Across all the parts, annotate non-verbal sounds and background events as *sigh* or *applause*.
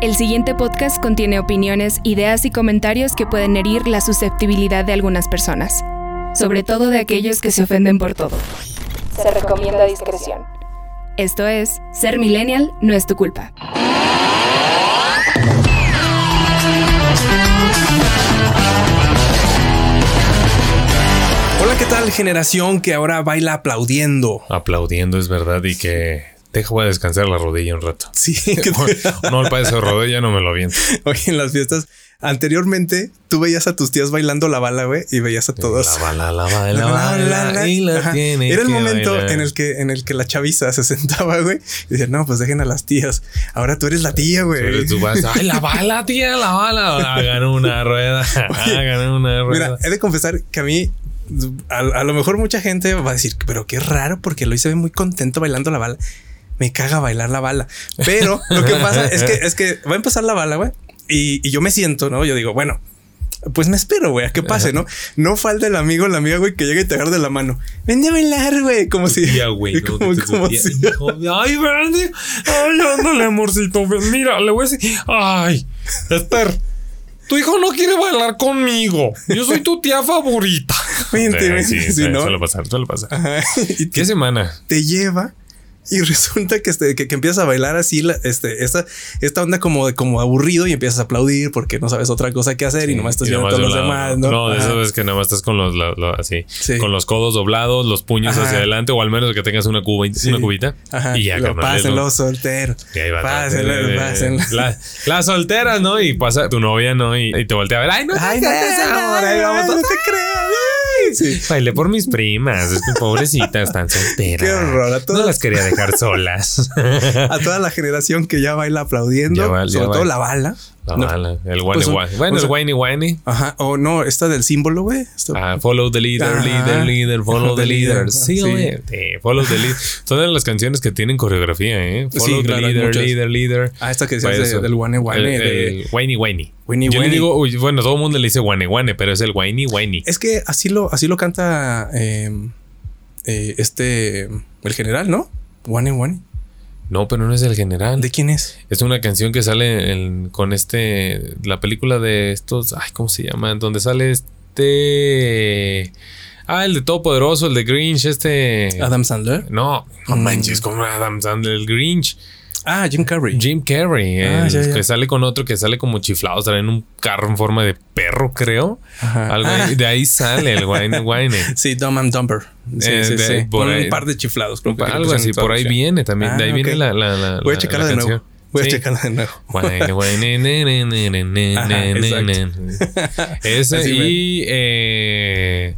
El siguiente podcast contiene opiniones, ideas y comentarios que pueden herir la susceptibilidad de algunas personas, sobre todo de aquellos que se ofenden por todo. Se recomienda discreción. Esto es, ser millennial no es tu culpa. Hola, ¿qué tal generación que ahora baila aplaudiendo? Aplaudiendo es verdad y que deja voy a descansar la rodilla un rato. Sí, *laughs* no, el de rodilla no me lo viento. *laughs* Oye, en las fiestas anteriormente tú veías a tus tías bailando la bala, güey, y veías a todos. La bala, la bala, la bala, y la tiene Era el momento bailar. en el que en el que la chaviza se sentaba, güey, y decía, "No, pues dejen a las tías. Ahora tú eres la tía, güey." Pero tú vas, *laughs* ay, la bala, tía, la bala. Hagan una rueda, hagan una rueda. Mira, he de confesar que a mí a, a lo mejor mucha gente va a decir, pero qué raro porque Luis se ve muy contento bailando la bala. Me caga bailar la bala. Pero lo que pasa es que es que va a empezar la bala, güey. Y, y yo me siento, ¿no? Yo digo, bueno, pues me espero, güey, a que pase, ¿no? No falta el amigo la amiga, güey, que llegue y te agarre de la mano. Vende a bailar, güey. Como si. Tía, güey, *laughs* no, como, como si- Ay, Brandy. Ay, ándale, amorcito. ven, Mira, le voy a decir. Ay, Esther. Tu hijo no quiere bailar conmigo. Yo soy tu tía favorita. *laughs* Vente, Eh, sí, *laughs* sí, sí, ¿no? suele pasar, suele pasar. Ajá. Y ¿Qué semana? te lleva y resulta que, este, que, que empiezas a bailar así, la- este, esta, esta onda como de como aburrido y empiezas a aplaudir porque no sabes otra cosa que hacer y nomás estás viendo a todos de los demás, ¿no? de Ajá. eso es que nada más estás con los, la- así, Sí. con los codos doblados, los puños Ajá. hacia adelante, o al menos que tengas una, cuba, Sí. una cubita. Ajá. Y ya, Lo carnal, pásenlo, ¿no? soltero. Pásenlo, eh, pásenlo. La, la soltera, ¿no? Y pasa tu novia, ¿no? Y, y te voltea a ver. Ay, no, te Ay, no creas, amor, vamos. no te creas. Sí. Bailé por mis primas. Es que pobrecitas, están solteras. Qué horror, a No todas- las quería dejar solas. *laughs* A toda la generación que ya baila aplaudiendo, Ya va- ya sobre va. todo la bala. La No. el Pues, whiny whiny. Bueno, o sea- el whiny whiny. Ajá. O no, esta del símbolo, güey. Ah, follow the leader, leader, leader, follow the The leader, leader. Sí, sí. oye, sí, follow the leader. Son de las canciones que tienen coreografía, ¿eh? Sí, Follow the claro, leader, leader, leader. Ah, esta que decías Pues de- eso. del guane guane. El, de- el whiny whiny. Whiny Yo le whiny. digo, uy, bueno, todo el mundo le dice whiny whiny, pero es el whiny whiny. Es que así lo, así lo canta eh, eh, este, el general, ¿no? Guane guane. No, pero no es el general. ¿De quién es? Es una canción que sale en- con este. La película de estos. Ay, ¿cómo se llama? Donde sale este. Ah, el de Todopoderoso, el de Grinch, este. Adam Sandler. No, no Mm. manches, como Adam Sandler, el Grinch. Ah, Jim Carrey. Jim Carrey, Ah, el ya, ya. que sale con otro que sale como chiflado, sale en un carro en forma de perro, creo. Ajá. Algo Ah. ahí- de ahí sale el Wine *laughs* Wine. Sí, Dumb and Dumber. Sí, Eh, sí, de- sí. por Con ahí. un par de chiflados. creo que creo Algo que es así, por ahí viene también. de ahí Ah, viene ok. la, la, la- Voy a la- checarla la de nuevo. Voy a Sí. checarla de nuevo. Ajá. Ese y eh,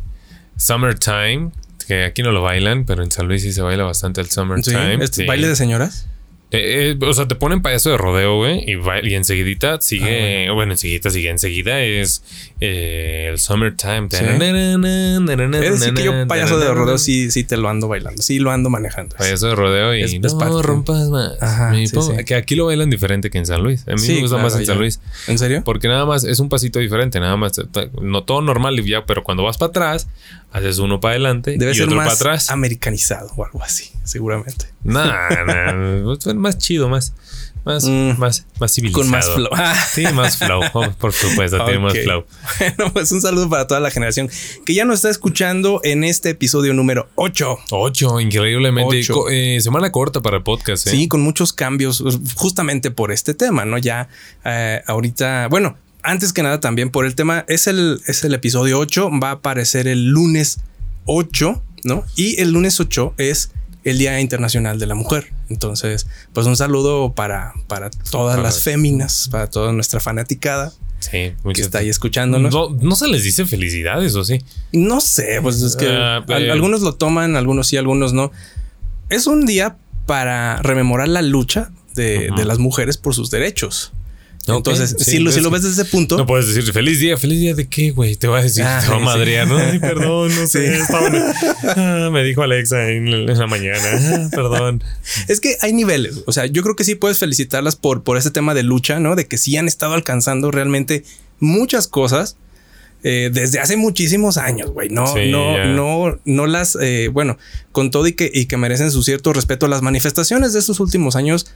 Summertime, que aquí no lo bailan, pero en San Luis sí se baila bastante el Sí, Summertime. ¿es sí. baile de señoras. Eh, eh, o sea, te ponen payaso de rodeo, güey, y, y enseguidita Ah, sigue, bueno, enseguidita sigue, enseguida es eh, el Summertime. Sí. Es decir que yo payaso de rodeo sí, sí te lo ando bailando. Sí lo ando manejando. Payaso de rodeo y Es- no parte. rompas más. Ajá, sí, sí. Que aquí lo bailan diferente que en San Luis. A mí me gusta claro, más en. San Luis. ¿En serio? Porque nada más es un pasito diferente, nada más. No todo normal y ya, pero cuando vas para atrás, haces uno para adelante Debe y ser otro para más atrás. americanizado o algo así, seguramente. Nah, *laughs* nah, pues, más chido, más, más, Mm. más, más civilizado. Con más flow. *laughs* Sí, más flow, oh, por supuesto, tiene más flow. *laughs* Bueno, pues un saludo para toda la generación que ya nos está escuchando en este episodio número 8. Ocho, increíblemente. Ocho. Co- eh, semana corta para el podcast. ¿eh? Sí, con muchos cambios justamente por este tema, ¿no? Ya eh, ahorita, bueno, antes que nada también por el tema, es el, es el episodio 8, va a aparecer el lunes 8, ¿no? Y el lunes 8 es el Día Internacional de la Mujer. Entonces, pues un saludo para, para todas Para- las féminas, para toda nuestra fanaticada Sí, que está ahí escuchándonos. No, no se les dice felicidades, ¿o sí? No sé, pues es que Ah, al- eh. algunos lo toman, algunos sí, algunos no. Es un día para rememorar la lucha de, de las mujeres por sus derechos. Ok, Entonces, sí, si, lo, si lo ves desde ese punto, No puedes decir feliz día, feliz día de qué, güey. Te va a decir, Ah, te va a sí. madrear, ¿no? Ay, perdón, no *laughs* sé. Sí. estaba Ah, me dijo Alexa en, la mañana. *laughs* Ah, perdón. es que hay niveles. O sea, yo creo que sí puedes felicitarlas por, por ese tema de lucha, ¿no? De que sí han estado alcanzando realmente muchas cosas eh, desde hace muchísimos años, güey. No, Sí, no, no, no las, eh, bueno, con todo y que, y que merecen su cierto respeto, las manifestaciones de estos últimos años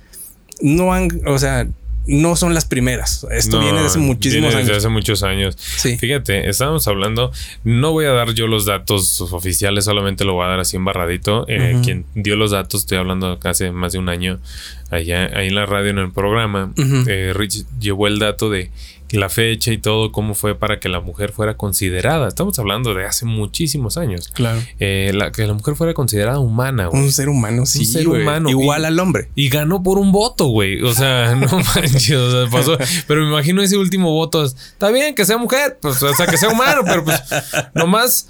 no han, o sea, no son las primeras. Esto viene desde hace muchísimos viene desde hace muchos años. Sí. Fíjate, estábamos hablando, no voy a dar yo los datos oficiales, solamente lo voy a dar así embarradito. Eh, Quien dio los datos, estoy hablando hace más de un año, allá ahí en la radio, en el programa, eh, Rich llevó el dato de la fecha y todo, cómo fue para que la mujer fuera considerada. Estamos hablando de hace muchísimos años. Claro. Eh, la, que la mujer fuera considerada humana, güey. Un ser humano, sí. Un ser güey. humano. Igual Y- al hombre. Y ganó por un voto, güey. O sea, *laughs* no manches, o sea, pasó. Pero me imagino ese último voto. Está bien que sea mujer, pues, o sea, que sea humano, pero pues nomás,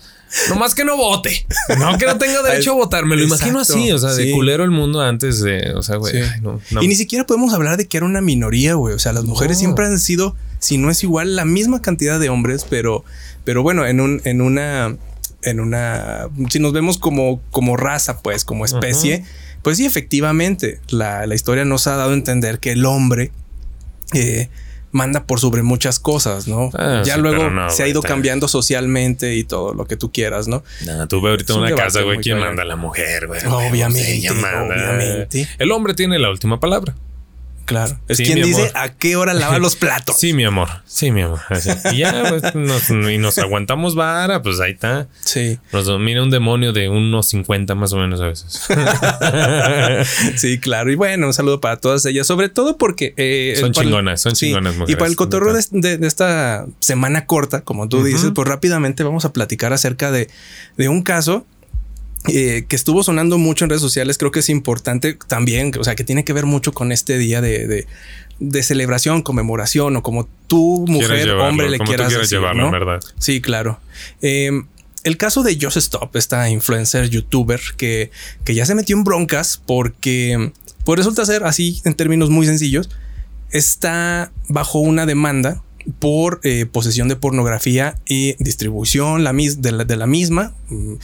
nomás que no vote. No que no tenga derecho a votar. Me lo imagino así, o sea, de sí. culero el mundo antes de, o sea, güey. Sí. no, no. Y ni siquiera podemos hablar de que era una minoría, güey. O sea, las mujeres No. siempre han sido, si no es igual, la misma cantidad de hombres, pero, pero bueno, en un, en una, en una, si nos vemos como, como raza, pues, como especie, pues sí, efectivamente, la, la historia nos ha dado a entender que el hombre eh, manda por sobre muchas cosas, ¿no? Ah, ya sí, luego no, se ha ido cambiando socialmente y todo lo que tú quieras, ¿no? Nah, tú ve ahorita una casa, güey. ¿Quién manda? La mujer, güey. Obviamente, obviamente. El hombre tiene la última palabra. Claro. Es Sí, quien dice amor. a qué hora lava los platos. Sí, mi amor. Sí, mi amor. Así. Y ya, pues, nos, y nos aguantamos vara, pues ahí está. Sí. Nos domina un demonio de unos 50 más o menos a veces. *laughs* Sí, claro. Y bueno, un saludo para todas ellas, sobre todo porque eh, Son chingonas, son chingonas Y para el cotorreo de- de esta semana corta, como tú dices, pues rápidamente vamos a platicar acerca de, de un caso eh, que estuvo sonando mucho en redes sociales. Creo que es importante también, o sea, que tiene que ver mucho con este día de, de- de celebración, conmemoración o como tú, mujer, llevarlo, hombre, le quieras quieras decir, llevarlo, ¿no? verdad. Sí, claro. Eh, el caso de Just Stop, esta influencer youtuber que, que ya se metió en broncas porque, pues resulta ser así en términos muy sencillos, está bajo una demanda por eh, posesión de pornografía y distribución la mis- de, la, de la misma. Mm,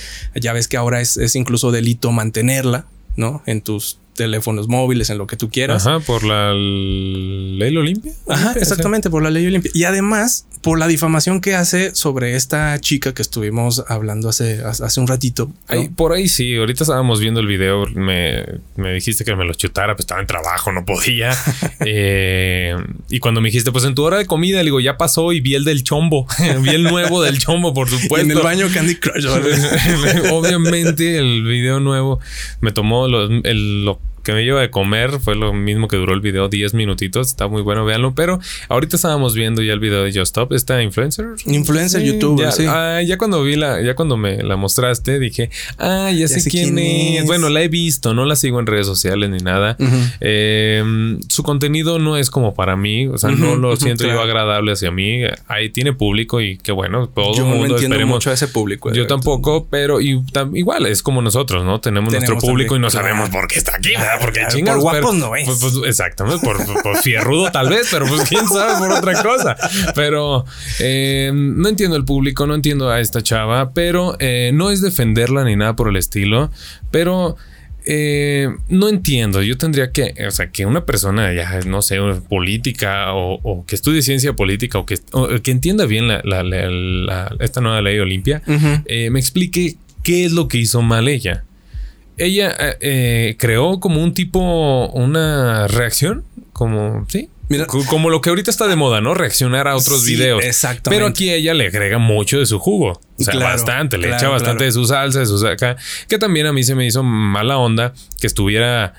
Ya ves que ahora es, es incluso delito mantenerla, ¿no? En tus teléfonos móviles, en lo que tú quieras. Ajá, por la ley Olimpia. Ajá, exactamente, por la ley Olimpia. Y además, por la difamación que hace sobre esta chica que estuvimos hablando hace, hace un ratito. ¿no? Ahí- por ahí sí, ahorita estábamos viendo el video, me, me dijiste que me lo chutara, pues estaba en trabajo, no podía. *laughs* Eh, y cuando me dijiste, pues en tu hora de comida, le digo, ya pasó y vi el del chombo, *laughs* vi el nuevo del chombo, por supuesto. en el baño Candy Crush. *laughs* Obviamente el video nuevo me tomó lo, el- lo que me lleva de comer, fue lo mismo que duró el video, 10 minutitos, está muy bueno, véanlo, pero ahorita estábamos viendo ya el video de Just Stop, esta influencer. Influencer, youtuber, ya, sí. ah, ya cuando vi la, ya cuando me la mostraste, dije, ah, ya, sé, quién, es. es. Bueno, la he visto, no la sigo en redes sociales ni nada. Eh, su contenido no es como para mí, o sea, no lo siento yo claro. agradable hacia mí. Ahí tiene público y qué bueno, todo Yo el no mundo entiendo esperemos. mucho a ese público. Yo tampoco, pero y, tam- igual es como nosotros, ¿no? Tenemos, nuestro público también, y no sabemos por qué está aquí, ¿verdad? Porque Claro, chingados, por pero- guapos no es. Pues, pues, exactamente, por, por- por fierrudo tal vez, pero pues quién sabe por otra cosa. Pero eh, no entiendo el público, no entiendo a esta chava, pero eh, no es defenderla ni nada por el estilo, pero eh, no entiendo. Yo tendría que, o sea, que una persona ya, no sé, política o, o que estudie ciencia política o que, o que entienda bien la, la- la- la- esta nueva ley Olimpia, eh, me explique qué es lo que hizo mal ella. Ella eh, eh, creó como un tipo, una reacción, como, sí. Mira- Co- como lo que ahorita está de moda, ¿no? Reaccionar a otros Sí, videos. exactamente. Pero aquí ella le agrega mucho de su jugo. O sea, Claro, bastante. Le claro, echa bastante claro. de su salsa, de su acá. Que también a mí se me hizo mala onda que estuviera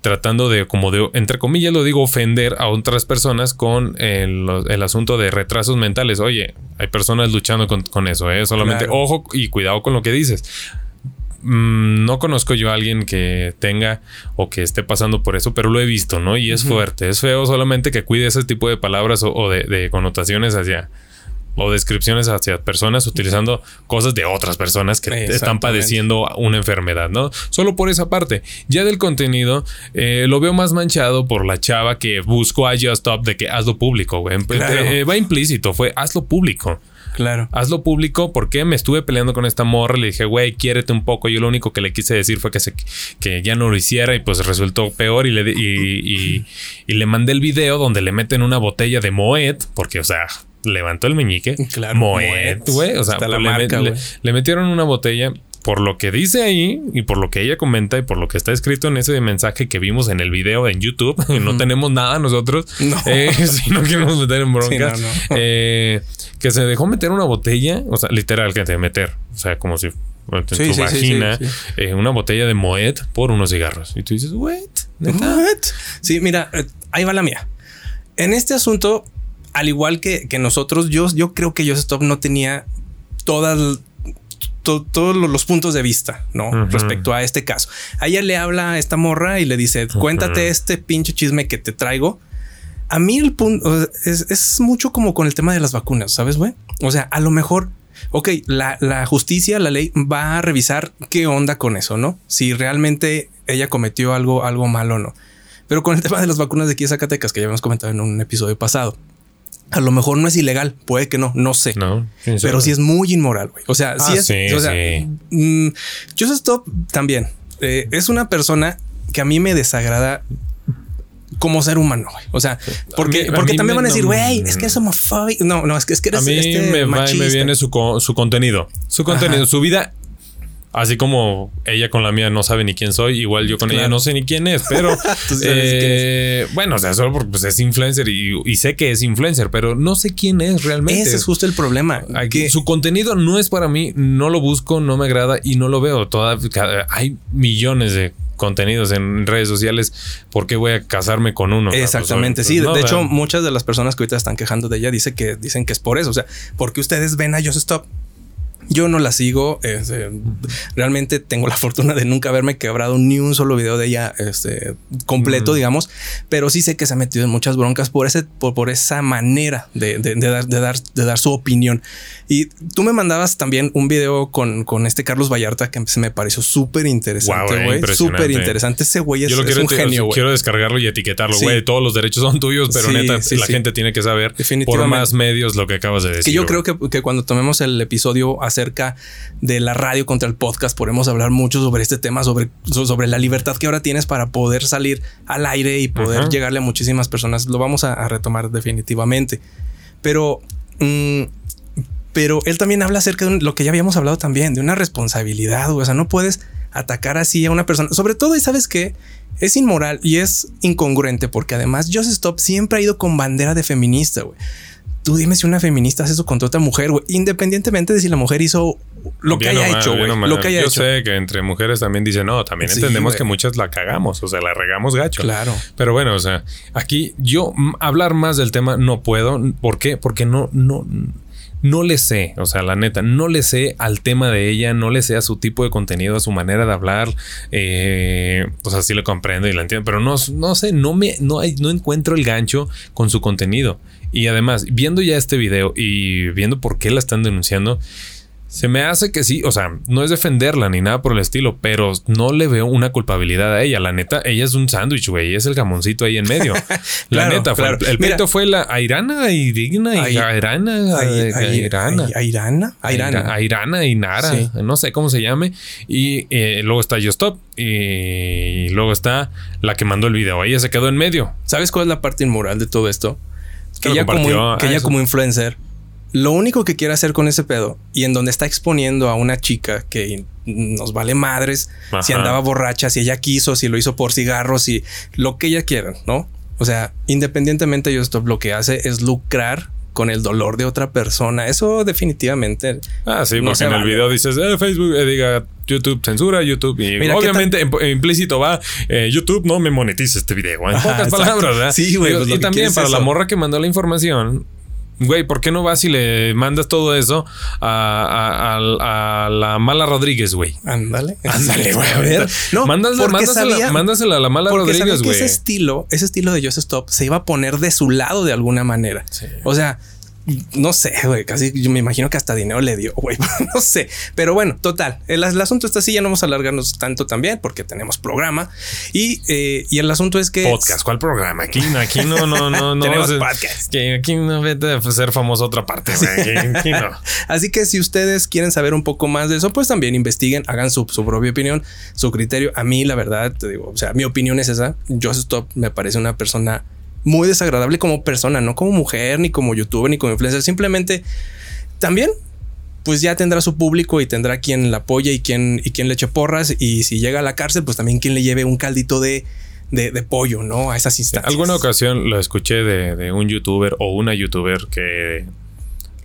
tratando de, como de, entre comillas lo digo, ofender a otras personas con el, el asunto de retrasos mentales. Oye, hay personas luchando con, con eso, ¿eh? Solamente ojo y cuidado con lo que dices. Mm, no conozco yo a alguien que tenga o que esté pasando por eso, pero lo he visto, ¿no? Y es fuerte, es feo solamente que cuide ese tipo de palabras o, o de, de connotaciones hacia o descripciones hacia personas utilizando cosas de otras personas que están padeciendo una enfermedad, ¿no? Solo por esa parte. Ya del contenido, eh, lo veo más manchado por la chava que buscó a Just Stop de que hazlo público, güey. Claro. Eh, va implícito, fue hazlo público Claro. hazlo público porque me estuve peleando con esta morra. Le dije, güey, quiérete un poco. Yo lo único que le quise decir fue que, se, que ya no lo hiciera y pues resultó peor. Y le, y, y- y le mandé el video donde le meten una botella de Moet, porque, o sea, levantó el meñique. Claro, Moet, güey. O sea, la le, marca, le metieron una botella por lo que dice ahí y por lo que ella comenta y por lo que está escrito en ese mensaje que vimos en el video en YouTube, *laughs* no tenemos nada nosotros, *laughs* eh, no queremos meter en broncas, eh, que se dejó meter una botella, o sea, literal que te meter, o sea, como si en tu vagina, eh, una botella de Moet por unos cigarros. Y tú dices, what? Sí, mira, ahí va la mía. En este asunto, al igual que, que nosotros, yo, yo creo que Joseph Stop no tenía todas todos los puntos de vista, ¿no? Respecto a este caso. A ella le habla a esta morra y le dice, cuéntate este pinche chisme que te traigo. A mí el punto es, mucho como con el tema de las vacunas, ¿sabes, güey? O sea, a lo mejor, ok, la, la, justicia, la ley va a revisar qué onda con eso, ¿no? Si realmente ella cometió algo, algo malo o no. Pero con el tema de las vacunas de aquí de Zacatecas, que ya habíamos comentado en un episodio pasado, a lo mejor no es ilegal, puede que no, no sé. No, pero sí es muy inmoral, güey. O sea, sí ah, es. o sea, mm, Stop también eh, es una persona que a mí me desagrada como ser humano, güey. O sea, porque, porque también van a decir, güey, es que es homofóbico. No, no, es que, es que eres A mí este me, me viene su, su contenido. Su contenido, su vida Así como ella con la mía no sabe ni quién soy, igual yo con ella no sé ni quién es, pero *laughs* eh, bueno, o sea, solo porque pues, es influencer y, sé que es influencer, pero no sé quién es realmente. Ese es justo el problema. Su contenido no es para mí, no lo busco, no me agrada y no lo veo. Toda, hay millones de contenidos en redes sociales, ¿por qué voy a casarme con uno? Pues, Exactamente, sí. de hecho, muchas de las personas que ahorita están quejando de ella dice que dicen que es por eso. O sea, porque ustedes ven a Just Stop yo no la sigo. Este, realmente tengo la *laughs* fortuna de nunca haberme quebrado ni un solo video de ella este, completo, digamos. Pero sí sé que se ha metido en muchas broncas por, ese, por, esa manera de, dar, de, dar, de dar su opinión. Y tú me mandabas también un video con, con este Carlos Vallarta que se me pareció súper interesante, güey. súper interesante. Ese güey es, un genio, Quiero descargarlo y etiquetarlo, güey. Todos los derechos son tuyos, pero neta, la gente tiene que saber por más medios lo que acabas de decir. Que yo creo que, que cuando tomemos el episodio acerca de la radio contra el podcast, podemos hablar mucho sobre este tema, sobre, sobre la libertad que ahora tienes para poder salir al aire y poder llegarle a muchísimas personas. Lo vamos a, retomar definitivamente. Pero, mm, pero él también habla acerca de lo que ya habíamos hablado también, de una responsabilidad. O sea, no puedes atacar así a una persona. Sobre todo, y sabes que es inmoral y es incongruente porque además Joseph Stop siempre ha ido con bandera de feminista. Güey tú dime si una feminista hace eso contra otra mujer, güey. Independientemente de si la mujer hizo lo que haya hecho, güey. Lo que haya Yo sé que entre mujeres también dicen, no, también entendemos que muchas la cagamos, o sea, la regamos gacho. Claro. Pero bueno, o sea, aquí yo hablar más del tema no puedo. ¿Por qué? Porque no, no, no le sé, o sea, la neta, no le sé al tema de ella, no le sé a su tipo de contenido, a su manera de hablar. Eh, o sea, sí lo comprendo y la entiendo, pero no, no sé, no me, no, no encuentro el gancho con su contenido. Y además, viendo ya este video y viendo por qué la están denunciando, se me hace que sí, o sea, no es defenderla ni nada por el estilo, pero no le veo una culpabilidad a ella. La neta, ella es un sándwich, güey, es el jamoncito ahí en medio. *laughs* la neta, fue, el peito fue la Airana, Irina, Airana, Airana, Airana, Airana, Airana y Nara, no sé cómo se llame. Y eh, luego está Yo Stop y luego está la que mandó el video. Ella se quedó en medio. ¿Sabes cuál es la parte inmoral de todo esto? Que, ella como, que ella como influencer lo único que quiere hacer con ese pedo y en donde está exponiendo a una chica que nos vale madres si andaba borracha, si ella quiso, si lo hizo por cigarros, si lo que ella quiera, ¿no? O sea, independientemente yo esto lo que hace es lucrar con el dolor de otra persona. Eso definitivamente. Ah, sí, porque en el video dices eh, Facebook, eh, diga YouTube censura, YouTube. Y obviamente implícito va eh, YouTube no me monetiza este video. En *laughs* pocas palabras, ¿verdad? Sí, güey. Pues y también para la morra que mandó la información, Güey, ¿por qué no vas y le mandas todo eso a, la mala Rodríguez, güey? Ándale. Ándale, güey. A ver. No, mándasela, a la mala Rodríguez, güey. Ese estilo, ese estilo de Just Stop se iba a poner de su lado de alguna manera. O sea, no sé, güey, casi yo me imagino que hasta dinero le dio, güey, *laughs* no sé. Pero bueno, total, el, asunto está así, ya no vamos a alargarnos tanto también porque tenemos programa. Y, eh, y el asunto es que... Podcast, ¿cuál programa? Aquí, aquí no, no, no, *laughs* no. tenemos podcast. Que aquí no vete a ser famoso otra parte, güey. Aquí, no. *laughs* así que si ustedes quieren saber un poco más de eso, pues también investiguen, hagan su, su propia opinión, su criterio. A mí, la verdad, te digo, o sea, mi opinión es esa. Joseph Stop me parece una persona muy desagradable como persona, no como mujer, ni como youtuber, ni como influencer. Simplemente también pues ya tendrá su público y tendrá quien la apoye y quien, y quien le eche porras. Y si llega a la cárcel, pues también quien le lleve un caldito de, de, pollo, ¿no? A esas instancias. Alguna ocasión lo escuché de, de un youtuber o una youtuber que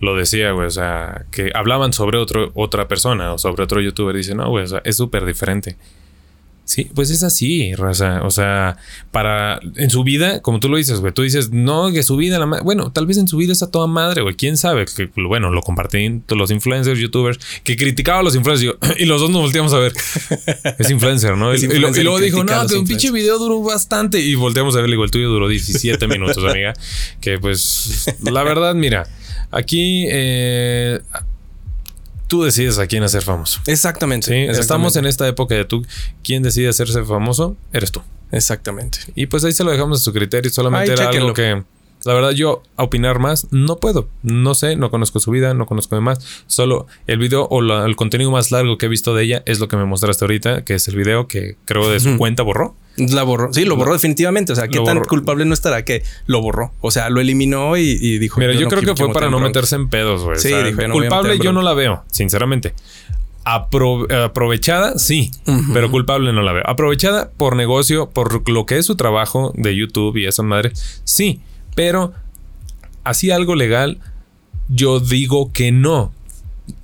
lo decía, güey, o sea, que hablaban sobre otro, otra persona o sobre otro youtuber. Dice, no, güey, o sea, es súper diferente. Sí, pues es así, raza. O sea, para en su vida, como tú lo dices, güey, tú dices, no, que su vida, la bueno, tal vez en su vida está toda madre, güey. Quién sabe, que bueno, lo compartí los influencers, youtubers, que criticaban a los influencers *clears throat* y los dos nos volteamos a ver. *laughs* es influencer, ¿no? y, luego dijo, no, que un pinche video duró bastante. Y volteamos a ver, digo, el tuyo duró 17 *laughs* minutos, amiga. Que pues, la verdad, mira, aquí eh, tú decides a quién hacer famoso. Exactamente, Estamos en esta época de tú, quién decide hacerse famoso, eres tú. Exactamente. Y pues ahí se lo dejamos a su criterio. Solamente era algo que la verdad, yo opinar más no puedo. No sé, no conozco su vida, no conozco de más. Solo el video o el contenido más largo que he visto de ella es lo que me mostraste ahorita, que es el video que creo de su cuenta borró. La borró. Sí, lo borró definitivamente. O sea, ¿qué tan culpable no estará que lo borró? O sea, lo eliminó y, dijo. Mira, yo, creo que fue para no meterse en pedos, güey. Sí, culpable yo no la veo, sinceramente. aprovechada, sí, pero culpable no la veo. Aprovechada por negocio, por lo que es su trabajo de YouTube y esa madre, sí. Pero así algo legal, yo digo que no.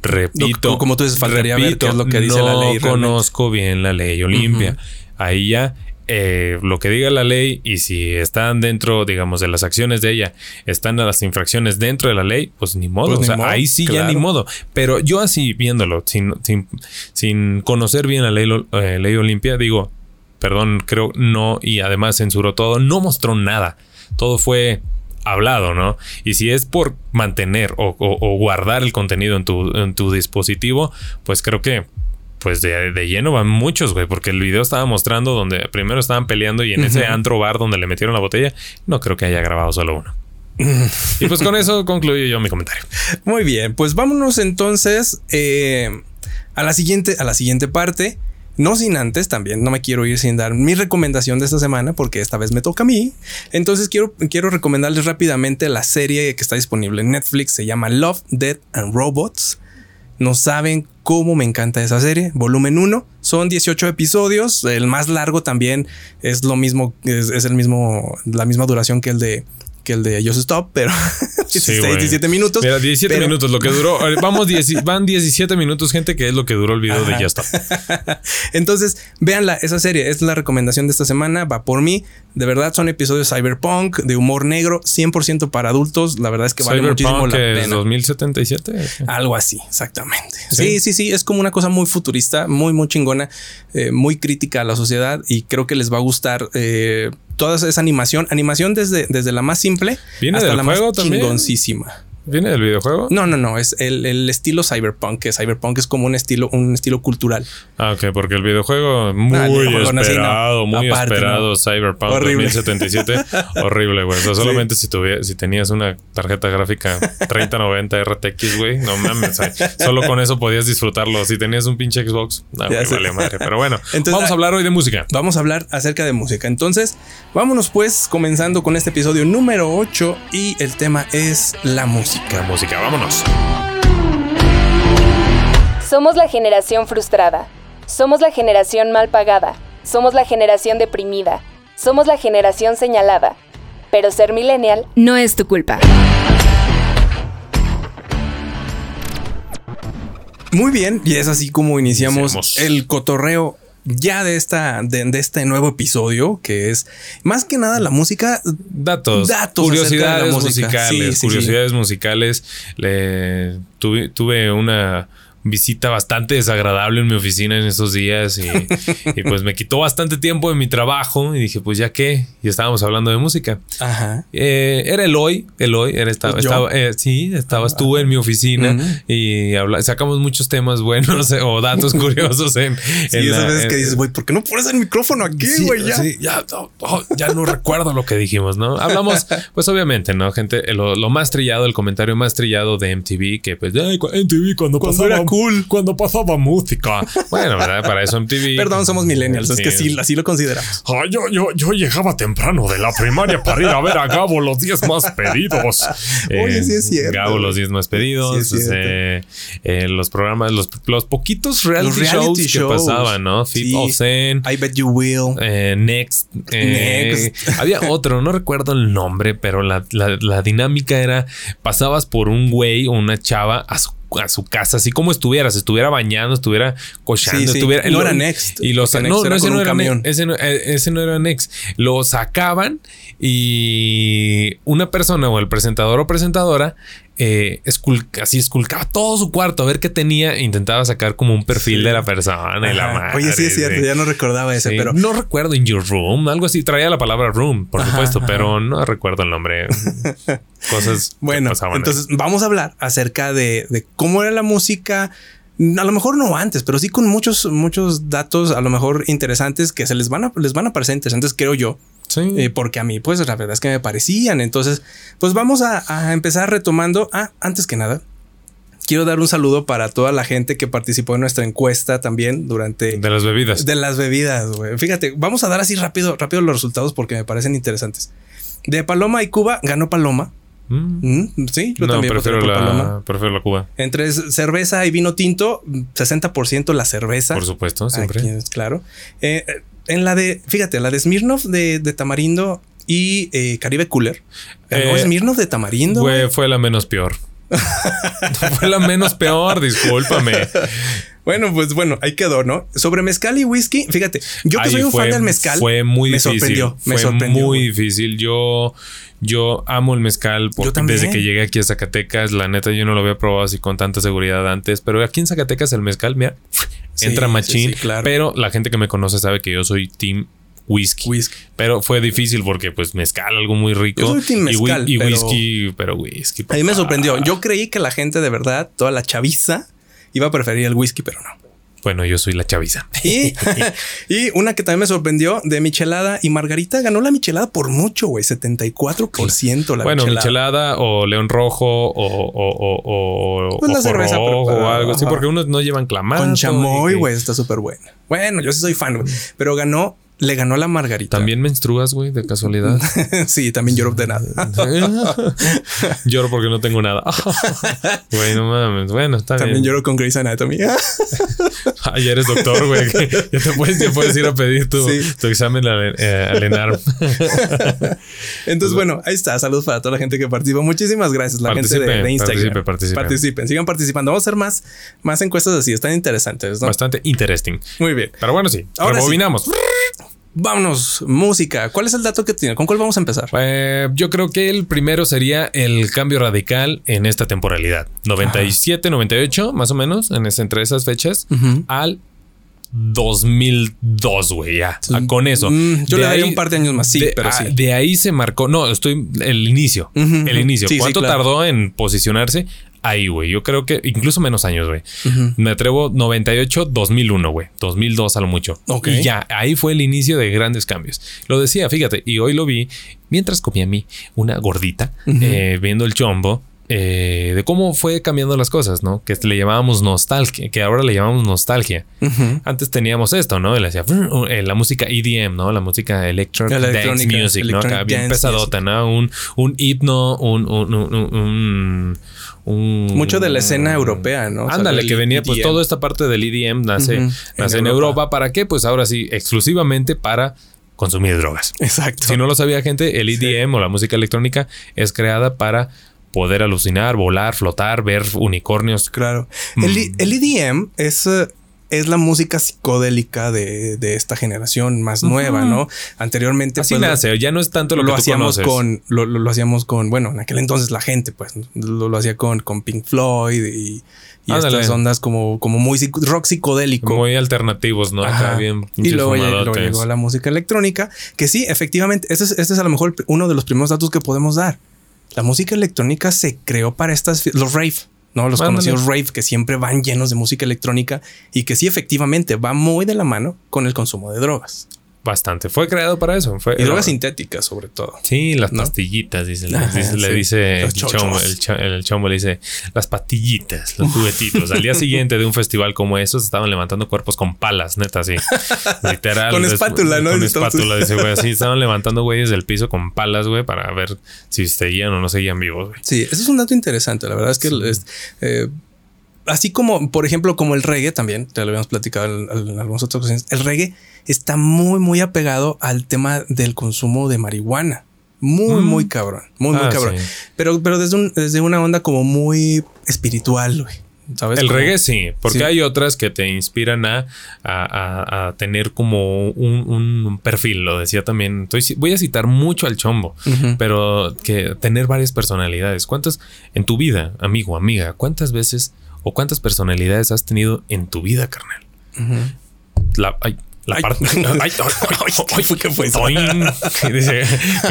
Repito. como tú dices, faltaría ver qué es lo que dice la ley. No conozco bien la ley Olimpia. Ahí ya eh, lo que diga la ley y si están dentro, digamos, de las acciones de ella, están las infracciones dentro de la ley, pues ni modo. Pues o sea, ahí sí ya ni modo. Pero yo así viéndolo, sin, sin, sin conocer bien la ley, eh, ley Olimpia, digo, perdón, creo no, y además censuró todo, no mostró nada todo fue hablado, ¿no? Y si es por mantener o, guardar el contenido en tu, en tu, dispositivo, pues creo que pues de, lleno van muchos, güey, porque el video estaba mostrando donde primero estaban peleando y en ese antro bar donde le metieron la botella, no creo que haya grabado solo uno. *laughs* y pues con eso concluyo yo mi comentario. Muy bien, pues vámonos entonces eh, a la siguiente, a la siguiente parte. No sin antes, también no me quiero ir sin dar mi recomendación de esta semana, porque esta vez me toca a mí. Entonces quiero, quiero recomendarles rápidamente la serie que está disponible en Netflix. Se llama Love, Dead and Robots. No saben cómo me encanta esa serie. Volumen 1. Son 18 episodios. El más largo también es lo mismo, es, es el mismo, la misma duración que el de que el de Just Stop, pero *laughs* 17 minutos. Mira, 17 minutos, lo que duró. *laughs* Vamos, van 17 minutos, gente, que es lo que duró el video de Just Stop. *laughs* Entonces, véanla, esa serie es la recomendación de esta semana, va por mí. De verdad, son episodios cyberpunk, de humor negro, 100% para adultos. La verdad es que vale muchísimo la pena. es 2077? Algo así, exactamente. ¿Sí? sí, sí, es como una cosa muy futurista, muy, muy chingona, eh, muy crítica a la sociedad y creo que les va a gustar. Eh, toda esa animación, animación desde, desde la más simple hasta la más chingoncísima. ¿Viene del videojuego? No, no, no. Es el, estilo cyberpunk. Que cyberpunk es como un estilo, un estilo cultural. Ah, ok, porque el videojuego muy esperado, muy esperado. Cyberpunk horrible. 2077. *laughs* horrible, güey. solamente si, si tenías una tarjeta gráfica 3090 RTX, güey. No mames. solo con eso podías disfrutarlo. Si tenías un pinche Xbox, no, vale madre. Pero bueno, vamos a hablar hoy de música. Vamos a hablar acerca de música. Entonces, vámonos pues comenzando con este episodio número 8 y el tema es la música música. Música, vámonos. Somos la generación frustrada. Somos la generación mal pagada. Somos la generación deprimida. Somos la generación señalada. Pero ser millennial no es tu culpa. Muy bien, y es así como iniciamos. el cotorreo ya de esta de, este nuevo episodio que es más que nada la música datos, datos curiosidades musicales curiosidades musicales. Le tuve, tuve una visita bastante desagradable en mi oficina en esos días *laughs* y, pues me quitó bastante tiempo de mi trabajo y dije pues ya qué y estábamos hablando de música. Ajá. Eh, era Eloy Eloy era estaba, estaba eh, sí estaba estuve en mi oficina y sacamos muchos temas buenos o datos *laughs* curiosos en, sí, esas veces que dices güey ¿por qué no pones el micrófono aquí güey ya ya, oh, ya no recuerdo lo que dijimos no hablamos pues obviamente no gente lo, más trillado el comentario más trillado de MTV que pues MTV cuando, cuando pasaba cool. Cuando pasaba música. Bueno, ¿verdad? Para eso MTV. Perdón, somos millennials. Es que sí, así lo consideramos. Ah, yo, yo, yo llegaba temprano de la primaria para ir a ver a Gabo los 10 más pedidos. Oye, sí es cierto. Gabo los 10 más pedidos. Sí es cierto. eh, eh, los programas, los, los poquitos reality, Los reality shows, shows. que pasaban, ¿no? Fit Sí. of Zen. I bet you will. Eh, Next. eh, Next. Había otro, no recuerdo el nombre, pero la, la- la dinámica era: pasabas por un güey o una chava a su, a su casa, así como estuviera, se estuviera bañando, estuviera cochando, Sí, sí. estuviera. No lo- era Next. Y los, no, Next no, era ese no un era. Next, ese no, eh, ese no era Next. Lo sacaban y una persona o el presentador o presentadora eh, escul- así esculcaba todo su cuarto a ver qué tenía e intentaba sacar como un perfil Sí. de la persona y la madre. Oye, sí es cierto. sí. Ya no recordaba ese, Sí, pero no recuerdo in your room, algo así. Traía la palabra room, por Ajá, supuesto, pero no recuerdo el nombre. *laughs* Cosas que Bueno, ahí. entonces vamos a hablar acerca de, de cómo era la música. A lo mejor no antes, pero sí con muchos, muchos datos a lo mejor interesantes que se les van a, les van a parecer interesantes, creo yo, sí. eh, porque a mí, pues la verdad es que me parecían. Entonces, pues vamos a, a empezar retomando. Ah, antes que nada, quiero dar un saludo para toda la gente que participó en nuestra encuesta también durante de las bebidas. de las bebidas, güey. Fíjate, vamos a dar así rápido, rápido los resultados porque me parecen interesantes. De Paloma y Cuba ganó Paloma. Mm. Mm, sí, yo No, también prefiero Paloma. la, prefiero la Cuba. Entre cerveza y vino tinto, 60% la cerveza. Por supuesto, siempre. Aquí claro. Eh, en la de, fíjate, la de Smirnoff de, de Tamarindo y eh, Caribe Cooler. Eh, Smirnoff de Tamarindo. Güey. fue la menos peor. *laughs* fue la menos peor, discúlpame. *laughs* Bueno, pues bueno, ahí quedó, ¿no? Sobre mezcal y whisky, fíjate, yo que Ahí soy un fue- fan del mezcal, Fue muy me difícil. sorprendió, me fue sorprendió. muy difícil. Yo, yo amo el mezcal porque desde que llegué aquí a Zacatecas, la neta, yo no lo había probado así con tanta seguridad antes. Pero aquí en Zacatecas el mezcal, mira, Sí, entra machín. sí, claro. Pero la gente que me conoce sabe que yo soy team whisky. Whisky. Pero fue difícil porque pues mezcal, algo muy rico. Y mezcal, y, pero- whisky, pero whisky. A mí me sorprendió. Yo creí que la gente de verdad, toda la chaviza, iba a preferir el whisky, pero no. Bueno, yo soy la chaviza. Y, y una que también me sorprendió de Michelada y Margarita ganó la Michelada por mucho, güey, 74% la bueno, Michelada. michelada o león rojo o, o, o, o, Pues la ojo cerveza rojo o algo así, porque unos no llevan clamato. Con chamoy, güey, está súper buena. Bueno, yo sí soy fan, güey, pero ganó, le ganó la Margarita. También menstruas, güey, de casualidad. *laughs* sí, también lloro de nada. Lloro porque no tengo nada. *laughs* Güey, no mames. Bueno, está También bien. lloro con Grey's Anatomy. *laughs* Ah, ya eres doctor, güey. Ya te puedes, ya puedes ir a pedir tu, Sí. tu examen al, eh, al ENARM. Entonces, bueno, ahí está. Saludos para toda la gente que participó. Muchísimas gracias, la gente de, Instagram. participen, participen. Participen, sigan participando. Vamos a hacer más, más encuestas así. Están interesantes, ¿no? Bastante interesting. Muy bien. Pero bueno, sí. Ahora sí. Vámonos. Música. ¿Cuál es el dato que tiene? ¿Con cuál vamos a empezar? Eh, yo creo que el primero sería el cambio radical en esta temporalidad. 97, 98, más o menos, en ese, entre esas fechas, Ujú. al 2002, güey, ya. Con eso. Mm, yo De le daría ahí- un par de años más. Sí, de, pero sí. de ahí se marcó. No, estoy. El inicio. El inicio. Sí, sí, ¿Cuánto claro. tardó en posicionarse? Ahí, güey. Yo creo que incluso menos años, güey. Ujú. Me atrevo 98, 2001, güey. 2002 a lo mucho. Y ya, ahí fue el inicio de grandes cambios. Lo decía, fíjate, y hoy lo vi mientras comía a mí una gordita, eh, viendo el chombo. Eh, de cómo fue cambiando las cosas, ¿no? Que le llamábamos nostalgia, que ahora le llamamos nostalgia. Antes teníamos esto, ¿no? Le hacía eh, la música EDM, ¿no? La música electro dance electrónica, music, ¿no? Acá bien pesadota, ¿no? Un, un himno, un, un, un, un- Mucho de la escena europea, ¿no? O sea, Ándale, que venía, pues EDM. toda esta parte del EDM nace, nace En en, Europa. Europa. ¿Para qué? Pues ahora sí, exclusivamente para consumir drogas. Exacto. Si no lo sabía gente, el EDM o la música electrónica es creada para poder alucinar, volar, flotar, ver unicornios. Claro. El, Mm. el EDM es, eh, es la música psicodélica de, de esta generación más nueva, ¿no? Anteriormente Así pues, lo- nace, ya no es tanto lo, lo, que tú hacíamos conoces. con lo, lo- lo hacíamos con bueno en aquel entonces la gente pues lo, lo hacía con, con Pink Floyd y, y estas ondas como como muy psic- rock psicodélico muy alternativos, ¿no? Acá bien y luego, luego llegó la música electrónica que sí efectivamente este es, este es a lo mejor uno de los primeros datos que podemos dar la música electrónica se creó para estas los rave no los conocidos rave que siempre van llenos de música electrónica y que sí efectivamente va muy de la mano con el consumo de drogas bastante. Fue creado para eso. Fue, Y drogas sintéticas, sobre todo. Sí, las ¿No? pastillitas, dice, le Ajá, dice, le sí. dice el chombo, el, chombo le dice las pastillitas, los juguetitos. Al día *laughs* siguiente de un festival como esos estaban levantando cuerpos con palas, neta, así. *laughs* Literal. Con espátula, ¿no? Con espátula, dice, güey, así estaban *laughs* levantando güeyes del piso con palas, güey, para ver si seguían o no seguían vivos, güey. Sí, eso es un dato interesante. La verdad es que es, eh, así como, por ejemplo, como el reggae también, te lo habíamos platicado en, en algunas otras ocasiones, el reggae está muy, muy apegado al tema del consumo de marihuana. Muy, Mm. muy cabrón. Muy, muy Ah, cabrón. sí. Pero, pero desde, un- desde una onda como muy espiritual, güey. ¿Sabes? El reggae sí, porque Sí. hay otras que te inspiran a, a- a- a tener como un, un perfil, lo decía también. Estoy, voy a citar mucho al chombo, pero que tener varias personalidades. ¿Cuántas en tu vida, amigo, amiga, cuántas veces o cuántas personalidades has tenido en tu vida, carnal? La, ay, la parte. *laughs* Ay, ¿Qué fue- eso? *laughs* Dice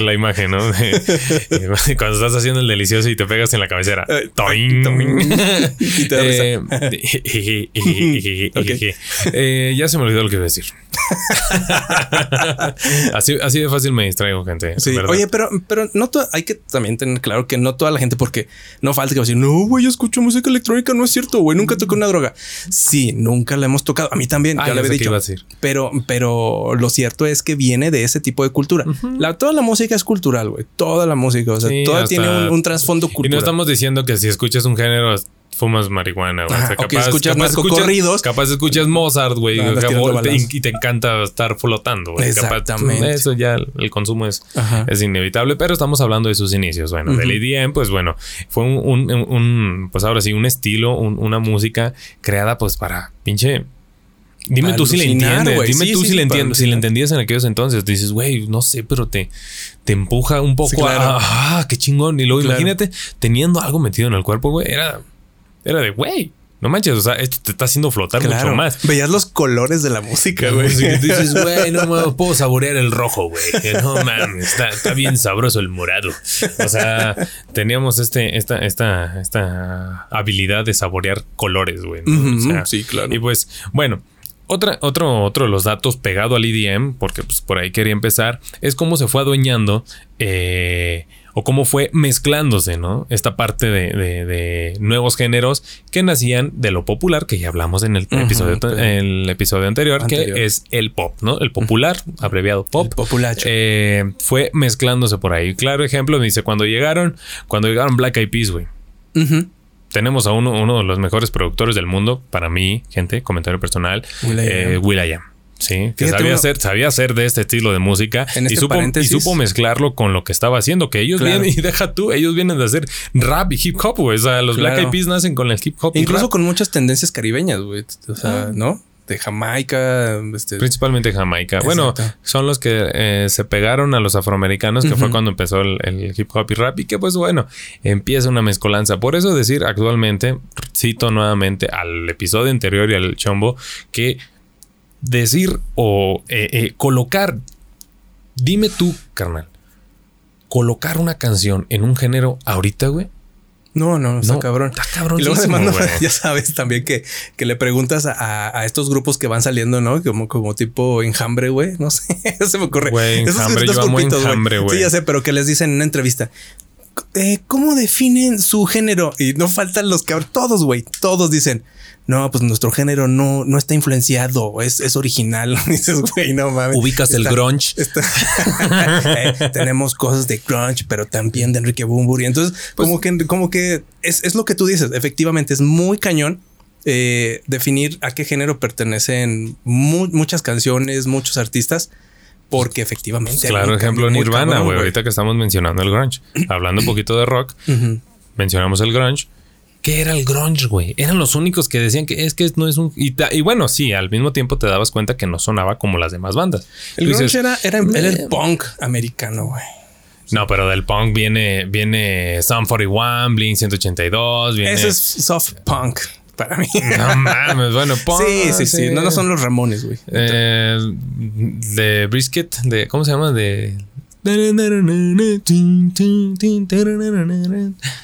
la imagen, ¿no? Cuando estás haciendo el delicioso y te pegas en la cabecera. Toing. toing. *laughs* Y te da Eh, eh, ya se me olvidó lo que iba a decir. así, así de fácil me distraigo, gente. Sí. Oye, pero, pero no hay que también tener claro que no toda la gente, porque no falta que va a decir, no, güey, yo escucho música electrónica, no es cierto, güey, nunca toqué una droga. Sí, nunca la hemos tocado. A mí también, Ah, ya le había dicho. decir. Pero, pero lo cierto es que viene de ese tipo de cultura. la, toda la música es cultural, güey. Toda la música, o sea, Sí, toda tiene un, un trasfondo y no cultural. estamos diciendo que si escuchas un género fumas marihuana, güey. O que escuchas narcocorridos. Capaz escuchas Mozart, güey. Ah, capaz- y te encanta estar flotando, güey. Capaz- Exactamente. eso ya el, consumo es, es inevitable, pero estamos hablando de sus inicios. Bueno, Ujú. del EDM, pues bueno, fue un, un- un- un- pues ahora sí, un estilo, un- una música creada pues para pinche... Dime tú si le entiendes. Dime Sí, tú sí, si, le entiendes, si le entendías en aquellos entonces. Dices, güey, no sé, pero te, te empuja un poco claro. a, ah, qué chingón. Y luego Claro. imagínate teniendo algo metido en el cuerpo, güey. Era, era de, güey, no manches, o sea, esto te está haciendo flotar Claro. mucho más. Veías los colores de la música, güey. Dices, *laughs* güey, no me puedo saborear el rojo, güey. No mames, está, está bien sabroso el morado. O sea, teníamos este, esta, esta, esta habilidad de saborear colores, güey. ¿no? Ujú, O sea, sí, claro. Y pues, bueno. Otra, otro, otro de los datos pegado al EDM, porque pues, por ahí quería empezar, es cómo se fue adueñando eh, o cómo fue mezclándose, ¿no? Esta parte de, de- de nuevos géneros que nacían de lo popular, que ya hablamos en el, episodio, pero- el episodio anterior, Anterior. que es el pop, ¿no? El popular, abreviado pop. El populacho. Eh, fue mezclándose por ahí. Claro ejemplo, dice, cuando llegaron, cuando llegaron Black Eyed Peas, güey. Ujú. Tenemos a uno, uno de los mejores productores del mundo, para mí, gente, comentario personal, Will.i.am. eh. Sí, que sabía uno- hacer, sabía hacer de este estilo de música En y, este supo, y supo mezclarlo con lo que estaba haciendo, que ellos Claro. vienen, *laughs* y deja tú, ellos vienen de hacer rap y hip hop, güey. O sea, los Black Claro. Eyed Peas nacen con el hip hop. y Incluso rap. con muchas tendencias caribeñas, güey. O sea, ¿no? De Jamaica, este, Principalmente Jamaica. Bueno, son los que eh, se pegaron a los afroamericanos, que fue cuando empezó el, el hip hop y rap, y que pues bueno, empieza una mezcolanza. Por eso decir actualmente, cito nuevamente al episodio anterior y al chombo, que decir o eh, eh, colocar, dime tú, carnal, colocar una canción en un género ahorita, güey. No, no, está No, cabrón. está Y luego además, no, *laughs* ya sabes también que, que le preguntas a, a estos grupos que van saliendo, ¿no? Como, como tipo enjambre, güey. No sé, *laughs* se me ocurre. Güey, Esos- Enjambre, estos yo amo Enjambre, güey. Sí, ya sé, pero que les dicen en una entrevista. eh, ¿Cómo definen su género? Y no faltan los cabros. Todos, güey. Todos dicen. No, pues nuestro género no, no está influenciado, es, es original. *laughs* Dices, güey, no mames. Ubicas el grunge. está- *laughs* Eh, tenemos cosas de grunge, pero también de Enrique Bumburi. Entonces, Pues como que, como que es, es lo que tú dices. Efectivamente, es muy cañón eh, definir a qué género pertenecen mu- muchas canciones, muchos artistas, porque efectivamente. hay Claro ejemplo, Nirvana, güey. Ahorita que estamos mencionando el grunge. Hablando un poquito de rock, mencionamos el grunge. ¿Qué era el grunge, güey? Eran los únicos que decían que es que no es un... Y, y bueno, sí, al mismo tiempo te dabas cuenta que no sonaba como las demás bandas. El Tú grunge dices, era, era, era el "Eh". punk americano, güey. No, pero del punk viene, viene Sum 41, Blink 182, viene... Ese es soft punk para mí. No mames, bueno, *laughs* punk. sí, sí, sí. No, no son los Ramones, güey. Eh, de Brisket, de... ¿Cómo se llama? De...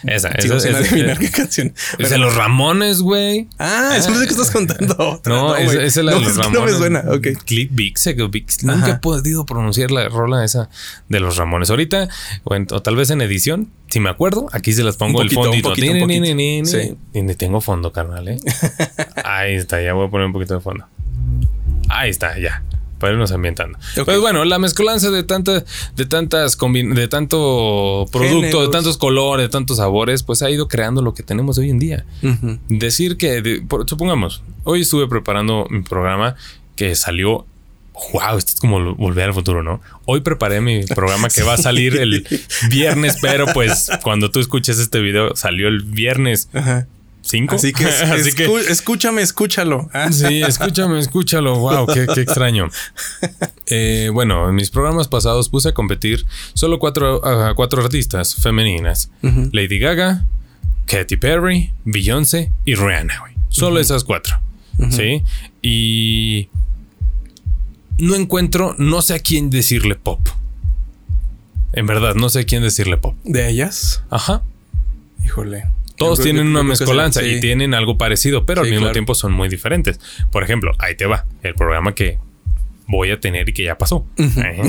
Esa, esa, sin esa- qué canción. es de los Ramones, güey. Ah, eso no sé qué estás contando. otra. No, esa güey. esa es la No, de los es que Ramones. No me suena. Ok. Click Vixek o Vix- Nunca he podido pronunciar la rola esa de los Ramones. Ahorita, o, en- o tal vez en edición, si me acuerdo, aquí se las pongo Un el un fondito. poquito, un Ni, ni, poquito. ni, ni, Sí. ni. Ni tengo fondo, carnal, ¿eh? *laughs* Ahí está, ya voy a poner un poquito de fondo. Ahí está, ya. Para irnos ambientando. Ok. Pues bueno, la mezcolanza de tantas, de tantas de tanto producto, de tantos colores, de tantos sabores, pues ha ido creando lo que tenemos hoy en día. Decir que, de- por- supongamos, hoy estuve preparando mi programa que salió. Wow, esto es como volver al futuro, ¿no? Hoy preparé mi programa que *laughs* va a salir el viernes, pero pues cuando tú escuches este video salió el viernes Ajá. 5. Así que, *laughs* Así que escu- escúchame, escúchalo. Ah, Sí, escúchame, escúchalo. Wow, qué, qué extraño. *laughs* Eh, bueno, en mis programas pasados puse a competir solo cuatro, cuatro artistas femeninas. Lady Gaga, Katy Perry, Beyoncé y Rihanna. Solo esas cuatro. Sí. Y no encuentro, no sé a quién decirle pop. En verdad, no sé a quién decirle pop. De ellas, Ajá. híjole. Todos tienen una mezcolanza y tienen algo parecido, pero al mismo tiempo son muy diferentes. Por ejemplo, ahí te va, el programa que voy a tener y que ya pasó. *laughs* Eh,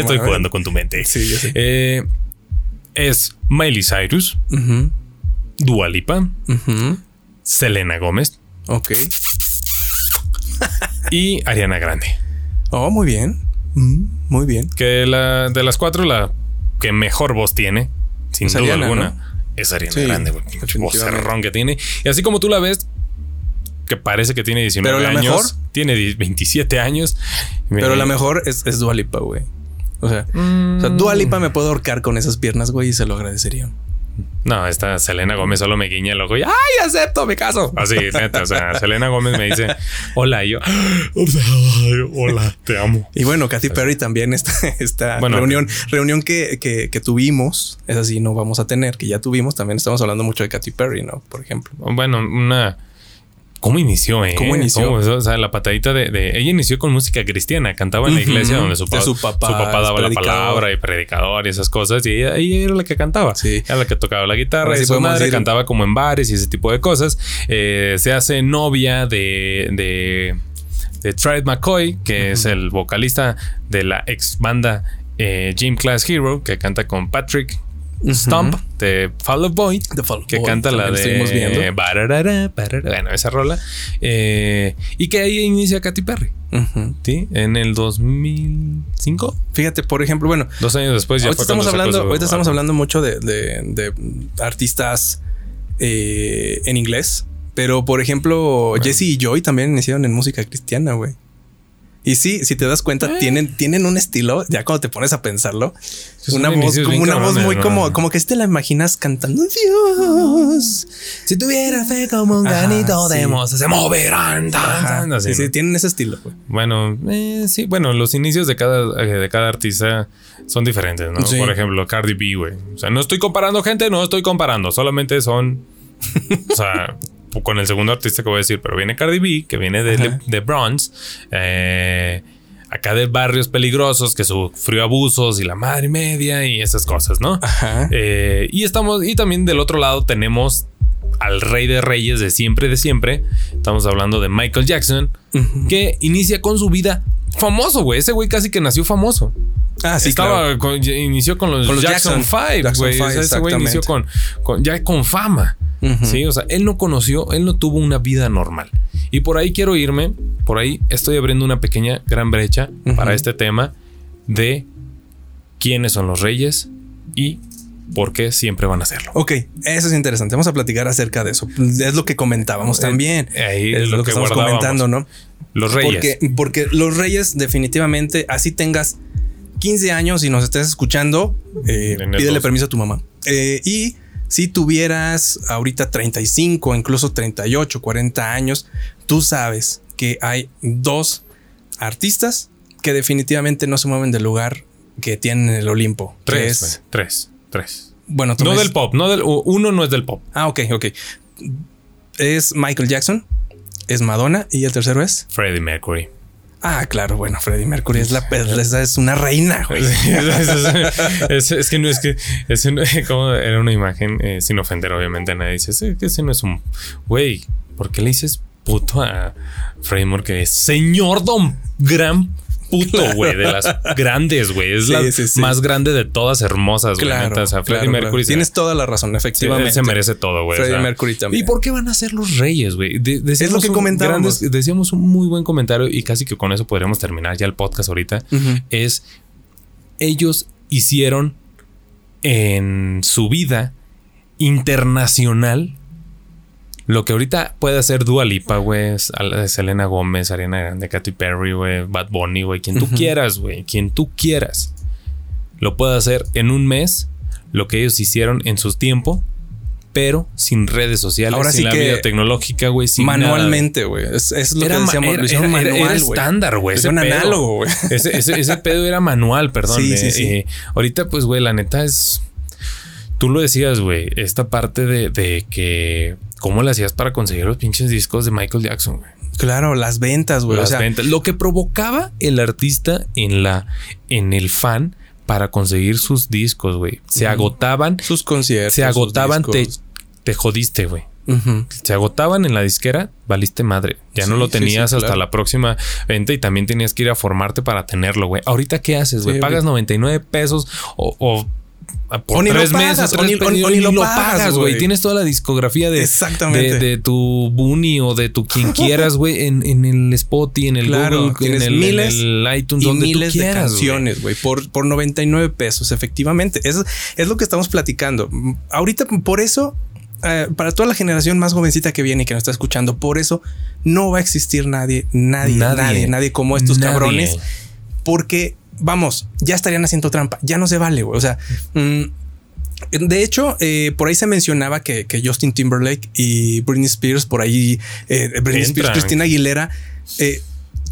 Estoy Bueno. jugando con tu mente. Sí, yo sé. Eh, es Miley Cyrus, Ujú, Dua Lipa. Selena Gómez Ok. *laughs* y Ariana Grande. Oh, muy bien. Mm, muy bien. Que la, de las cuatro, la que mejor voz tiene, sin duda Ariana, alguna, ¿no? Es Ariana Sí, Grande. güey. Vocerrón que tiene. Y así como tú la ves, que parece que tiene 19 Pero la años, mejor- tiene 10 27 años. Pero la mejor es, es Dua Lipa, güey. O sea, mm, o sea, Dua Lipa me puedo ahorcar con esas piernas, güey, y se lo agradecería. No, esta Selena Gómez solo me guiña el ojo y ¡ay, acepto mi caso! Así, neta, o sea, *laughs* Selena Gómez me dice hola y yo "Ay, hola, te amo. Y bueno, Katy Perry también esta, *laughs* esta Bueno, reunión, reunión que, que, que tuvimos, es así, no vamos a tener, que ya tuvimos, también estamos hablando mucho de Katy Perry, ¿no? Por ejemplo. Bueno, una. ¿Cómo inició, eh? ¿Cómo inició? o sea, la patadita de, de- Ella inició con música cristiana. Cantaba en la iglesia donde su, De pa- su papá daba la predicador. palabra y predicador y esas cosas. Y ella, ella era la que cantaba. Sí. Era la que tocaba la guitarra. Ahora y sí su madre cantaba como en bares y ese tipo de cosas. Eh, se hace novia de... de de Trent McCoy, que es el vocalista de la ex banda eh, Gym Class Hero, que canta con Patrick Stump de Fall Out Boy, The Fall que Boy, canta la de. Bararara, bueno, esa rola. Eh, y que ahí inicia Katy Perry, Ujú. ¿sí? En el 2005. Fíjate, por ejemplo, bueno, Dos años después ya ahorita estamos hablando, ahorita estamos hablando mucho de, de- de artistas eh, en inglés, pero por ejemplo, Jesse y Joy también iniciaron en música cristiana, güey. Y sí, si te das cuenta, Eh. tienen, tienen un estilo, ya cuando te pones a pensarlo, una voz, como una voz muy como, como que si te la imaginas cantando Dios. Si tuviera fe como un Ajá, granito de sí. moza, se moverán. tan, tan, así, sí, sí, tienen ese estilo, güey. Bueno, eh, sí, bueno, los inicios de cada, eh, de cada artista son diferentes, ¿no? Sí. Por ejemplo, Cardi B, güey. O sea, no estoy comparando gente, no estoy comparando, solamente son, o sea, *laughs* con el segundo artista que voy a decir, pero viene Cardi B, que viene de, Ajá. de Bronx, eh, acá de barrios peligrosos, que sufrió abusos y la madre media y esas cosas, ¿no? Ajá. Eh, y estamos, y también del otro lado tenemos al rey de reyes de siempre, de siempre. Estamos hablando de Michael Jackson, que inicia con su vida famoso, güey. Ese güey casi que nació famoso. Ah, sí, Estaba claro. con- inició con los, Con los Jackson, Jackson. 5, Jackson güey. O Five, sea, ese güey inició con, con- ya con fama. Sí, o sea, él no conoció, él no tuvo una vida normal. Y por ahí quiero irme, por ahí estoy abriendo una pequeña gran brecha para este tema de quiénes son los reyes y por qué siempre van a hacerlo. Ok, eso es interesante. Vamos a platicar acerca de eso. Es lo que comentábamos Eh, también. ahí es es lo, lo que, que estamos comentando, ¿no? Los reyes. Porque, porque los reyes, definitivamente, así tengas 15 años y nos estés escuchando, eh, pídele permiso a tu mamá. Eh, y si tuvieras ahorita 35, incluso 38, 40 años, tú sabes que hay dos artistas que definitivamente no se mueven del lugar que tienen en el Olimpo. tres, es- tres, tres. bueno, No del pop, no del uno no es del pop. Ah, ok, ok. Es Michael Jackson, es Madonna y el tercero es. Freddie Mercury. Ah, claro, bueno, Freddie Mercury es la esa es una reina, güey. *laughs* es, es, que no es que no, *laughs* como era una imagen eh, sin ofender, obviamente, a nadie dice ese no es un güey. ¿Por qué le dices puto a Freddie Mercury? Señor Don Gran puto, güey, de las grandes, güey. Es la más grande de todas hermosas, güey. o sea, Freddie Mercury. Tienes toda la razón, efectivamente. él se merece todo, güey. Freddie Mercury también. ¿Y por qué van a ser los reyes, güey? es lo que comentábamos. decíamos un muy buen comentario y casi que con eso podríamos terminar ya el podcast ahorita. Es ellos hicieron en su vida internacional lo que ahorita puede hacer Dua Lipa, güey, Selena Gómez, Ariana Grande, Katy Perry, güey, Bad Bunny, güey, quien tú quieras, güey, quien tú quieras. Lo puede hacer en un mes, lo que ellos hicieron en su tiempo, pero sin redes sociales, Ahora sin la vida tecnológica, güey, sin manualmente, güey. Es, lo era, que decíamos, era, era, era estándar, güey. Era un análogo, güey. *laughs* Ese, ese, pedo era manual, perdón. Sí, sí, sí. Eh, ahorita, pues, güey, la neta es. Tú lo decías, güey. Esta parte de, de que ¿Cómo le hacías para conseguir los pinches discos de Michael Jackson, güey? Claro, las ventas, güey. Las ventas. Lo que provocaba el artista en la, en el fan para conseguir sus discos, güey. Se agotaban. Sus conciertos. Se agotaban, te, te jodiste, güey. Se agotaban en la disquera, valiste madre. Ya no lo tenías hasta la próxima venta y también tenías que ir a formarte para tenerlo, güey. Ahorita, ¿qué haces, güey? Pagas 99 pesos o, o por tres meses, o, ni, lo, pagas, güey. Tienes toda la discografía de, Exactamente. de, tu Bunny o de tu quien quieras, *laughs* güey, en, en, el Spotify, en el Google, en el, miles en el iTunes, donde miles tú quieras, de canciones, güey, por, por 99 pesos, efectivamente. Es, es lo que estamos platicando. Ahorita, por eso eh, para toda la generación más jovencita que viene y que nos está escuchando, por eso no va a existir nadie, nadie, nadie, nadie, como estos cabrones, porque vamos, ya estarían haciendo trampa, ya no se vale, güey. O sea, mm, de hecho, eh, por ahí se mencionaba que, Justin Timberlake y Britney Spears, por ahí, eh, Britney Spears, Cristina Aguilera, eh,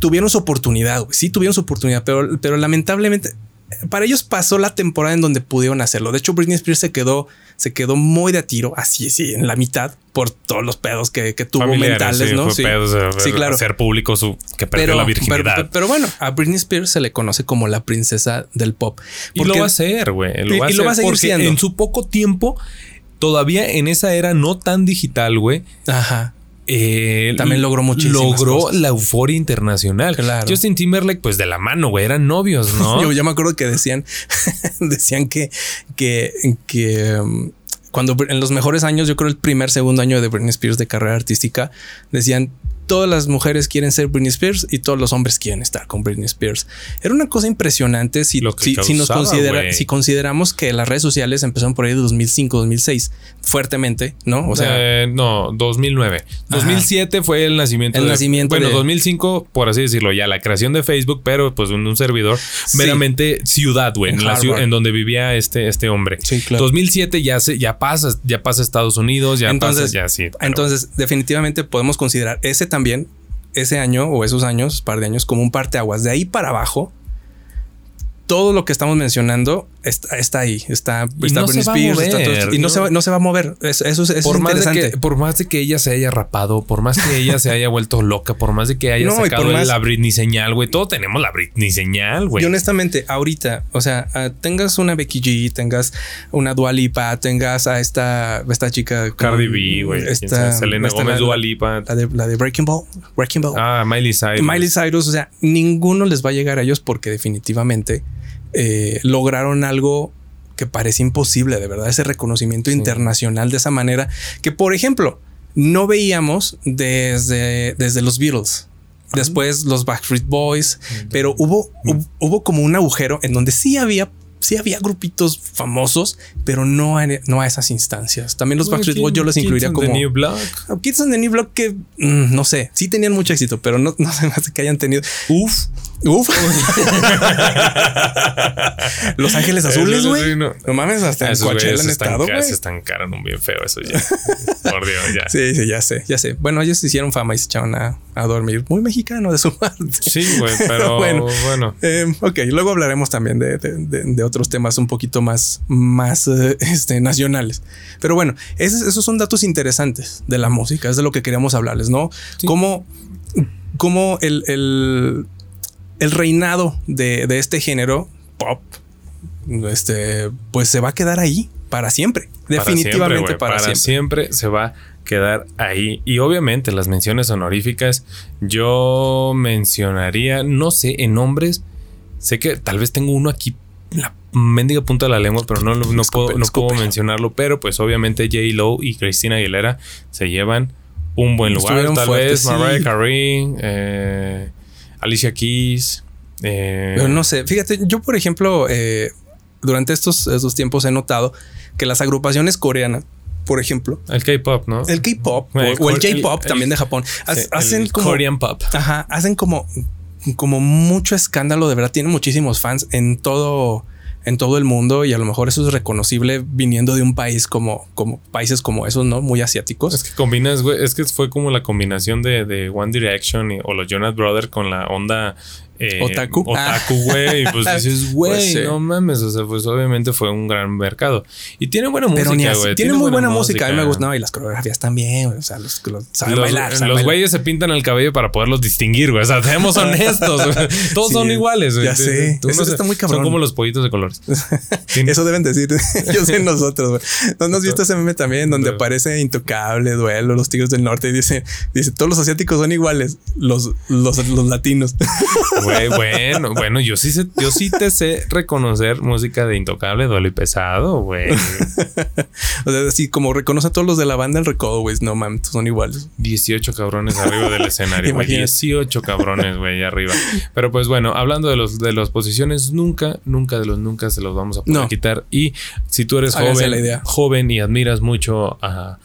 tuvieron su oportunidad, güey. Sí, tuvieron su oportunidad, pero, pero lamentablemente para ellos pasó la temporada en donde pudieron hacerlo. De hecho, Britney Spears se quedó, se quedó muy de a tiro, así, sí, en la mitad, por todos los pedos que, tuvo mentales, ¿no? sí, sí claro. Hacer público su que perdió la virginidad. Pero, bueno, a Britney Spears se le conoce como la princesa del pop. Y lo va a hacer, güey. y, lo va a seguir siendo. En su poco tiempo, todavía en esa era no tan digital, güey. Ajá. Eh, También logró muchísimo. Logró la euforia internacional. Claro. Justin Timberlake, pues de la mano, güey, eran novios, ¿no? *laughs* Yo ya me acuerdo que decían, *laughs* decían que, que, que um, cuando en los mejores años, yo creo el primer, segundo año de Britney Spears de carrera artística, decían todas las mujeres quieren ser Britney Spears y todos los hombres quieren estar con Britney Spears. Era una cosa impresionante si, si, nos considera, si consideramos que las redes sociales empezaron por ahí de 2005, 2006 fuertemente, ¿no? O sea, eh, no, 2009. 2007 fue el nacimiento. El nacimiento. Bueno, 2005, por así decirlo, ya la creación de Facebook, pero pues un, un servidor meramente ciudad, güey, en, la ciudad en donde vivía este, este hombre. Sí, claro. 2007 ya se, ya pasa, ya pasa Estados Unidos, ya entonces, ya sí. Entonces, definitivamente podemos considerar ese también ese año o esos años, par de años, como un parteaguas. De ahí para abajo, todo lo que estamos mencionando está, está ahí. Está, y no se y no, Se va, no, se va, a mover. Eso, es, por más interesante. De que, por más de que ella se haya rapado, por más que ella se haya vuelto loca, por más de que haya *laughs* sacado la Britney señal, güey. Todos tenemos la Britney señal, güey. Y honestamente, ahorita, o sea, ah, tengas una Becky G, tengas una Dualipa, tengas a esta, esta chica Cardi B, güey. Esta Selena Gómez, Dualipa. La de, la de Breaking Ball. Breaking Ball. Ah, Miley Cyrus. Miley Cyrus. O sea, ninguno les va a llegar a ellos porque definitivamente eh, lograron algo que parece imposible, de verdad, ese reconocimiento internacional de esa manera, que por ejemplo, no veíamos desde, desde los Beatles. Después los Backstreet Boys, pero hubo, hubo, como un agujero en donde sí había sí había grupitos famosos, pero no a, no a esas instancias. También los Backstreet Boys yo los incluiría como. The New Block. Kids on the New Block que mm, no sé, sí tenían mucho éxito, pero no, no se me hace que hayan tenido. Uf, Uf. *laughs* Los Ángeles Azules, güey. No. mames, hasta en Coachella han estado, güey. Se estancaron un bien feo eso ya. *laughs* Por Dios, ya. Sí, sí, ya sé, ya sé. Bueno, ellos hicieron fama y se echaron a, a dormir. Muy mexicano de su parte. Sí, güey, *laughs* pero bueno. bueno. Eh, ok, luego hablaremos también de, de, de, otros temas un poquito más, más eh, este, nacionales. Pero bueno, esos, esos, son datos interesantes de la música. Es de lo que queríamos hablarles, ¿no? Cómo, cómo el, el el reinado de, de este género pop, este, pues se va a quedar ahí para siempre. Definitivamente para, siempre, para siempre. se va a quedar ahí. Y obviamente las menciones honoríficas, yo mencionaría, no sé, en nombres, sé que tal vez tengo uno aquí la mendiga punta de la lengua, pero no, no, puedo, no puedo mencionarlo. Pero pues obviamente J. Lowe y Cristina Aguilera se llevan un buen lugar. Tal vez Mariah Carey, eh, Alicia Keys. Eh, pero no sé, fíjate, yo por ejemplo, eh, durante estos, estos tiempos he notado que las agrupaciones coreanas por ejemplo. El K-pop, ¿no? El K-pop o, el J-pop también de Japón. hacen como. Korean pop. Ajá. Hacen como, como mucho escándalo. De verdad, tienen muchísimos fans en todo en todo el mundo y a lo mejor eso es reconocible viniendo de un país como, como países como esos, ¿no? Muy asiáticos. Es que combinas, güey, es que fue como la combinación de, de One Direction o los Jonas Brothers con la onda eh, otaku. Otaku, güey. Y pues *laughs* dices, güey, pues no mames. O sea, pues obviamente fue un gran mercado. Y tiene buena música, güey. Tiene, muy buena, música. A mí me gusta. No, y las coreografías también, O sea, los, los saben bailar. los güeyes se pintan el cabello para poderlos distinguir, güey. O sea, seamos *laughs* honestos. Todos son iguales, güey. Ya sé. Eso está muy cabrón. Son como los pollitos de colores. *laughs* Eso deben decir. Yo sé nosotros, güey. ¿No has visto ese meme también donde aparece Intocable, Duelo, los Tigres del Norte y dice, dice, todos los asiáticos son iguales. Los, los, los latinos. Güey, bueno, bueno, yo sí, sé, yo sí te sé reconocer música de Intocable, Duelo y Pesado, güey. *laughs* o sea, así como reconoce a todos los de la banda el recodo, güey. No mames, son iguales. 18 cabrones arriba del escenario, güey. 18 cabrones, güey, arriba. Pero pues bueno, hablando de los de las posiciones, nunca, nunca de los nunca se los vamos a poder quitar. Y si tú eres joven, joven y admiras mucho a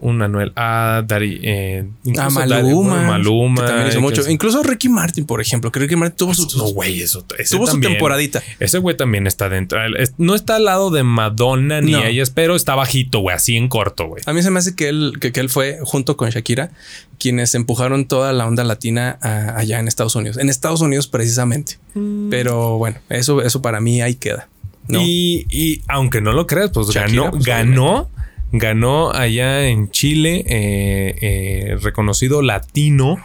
un Anuel A, Dari, eh, a Maluma, Maluma también hizo mucho. Incluso Ricky Martin, por ejemplo, que Ricky Martin tuvo su, no, güey, eso, tuvo su temporadita. Ese güey también está dentro. No está al lado de Madonna ni ellas, pero está bajito, güey, así en corto, güey. A mí se me hace que él, que, él fue junto con Shakira quienes empujaron toda la onda latina allá en Estados Unidos. En Estados Unidos precisamente. Mm. Pero bueno, eso, eso para mí ahí queda. Y, y, aunque no lo creas, pues ganó, pues, ganó ganó allá en Chile, eh, eh, reconocido latino,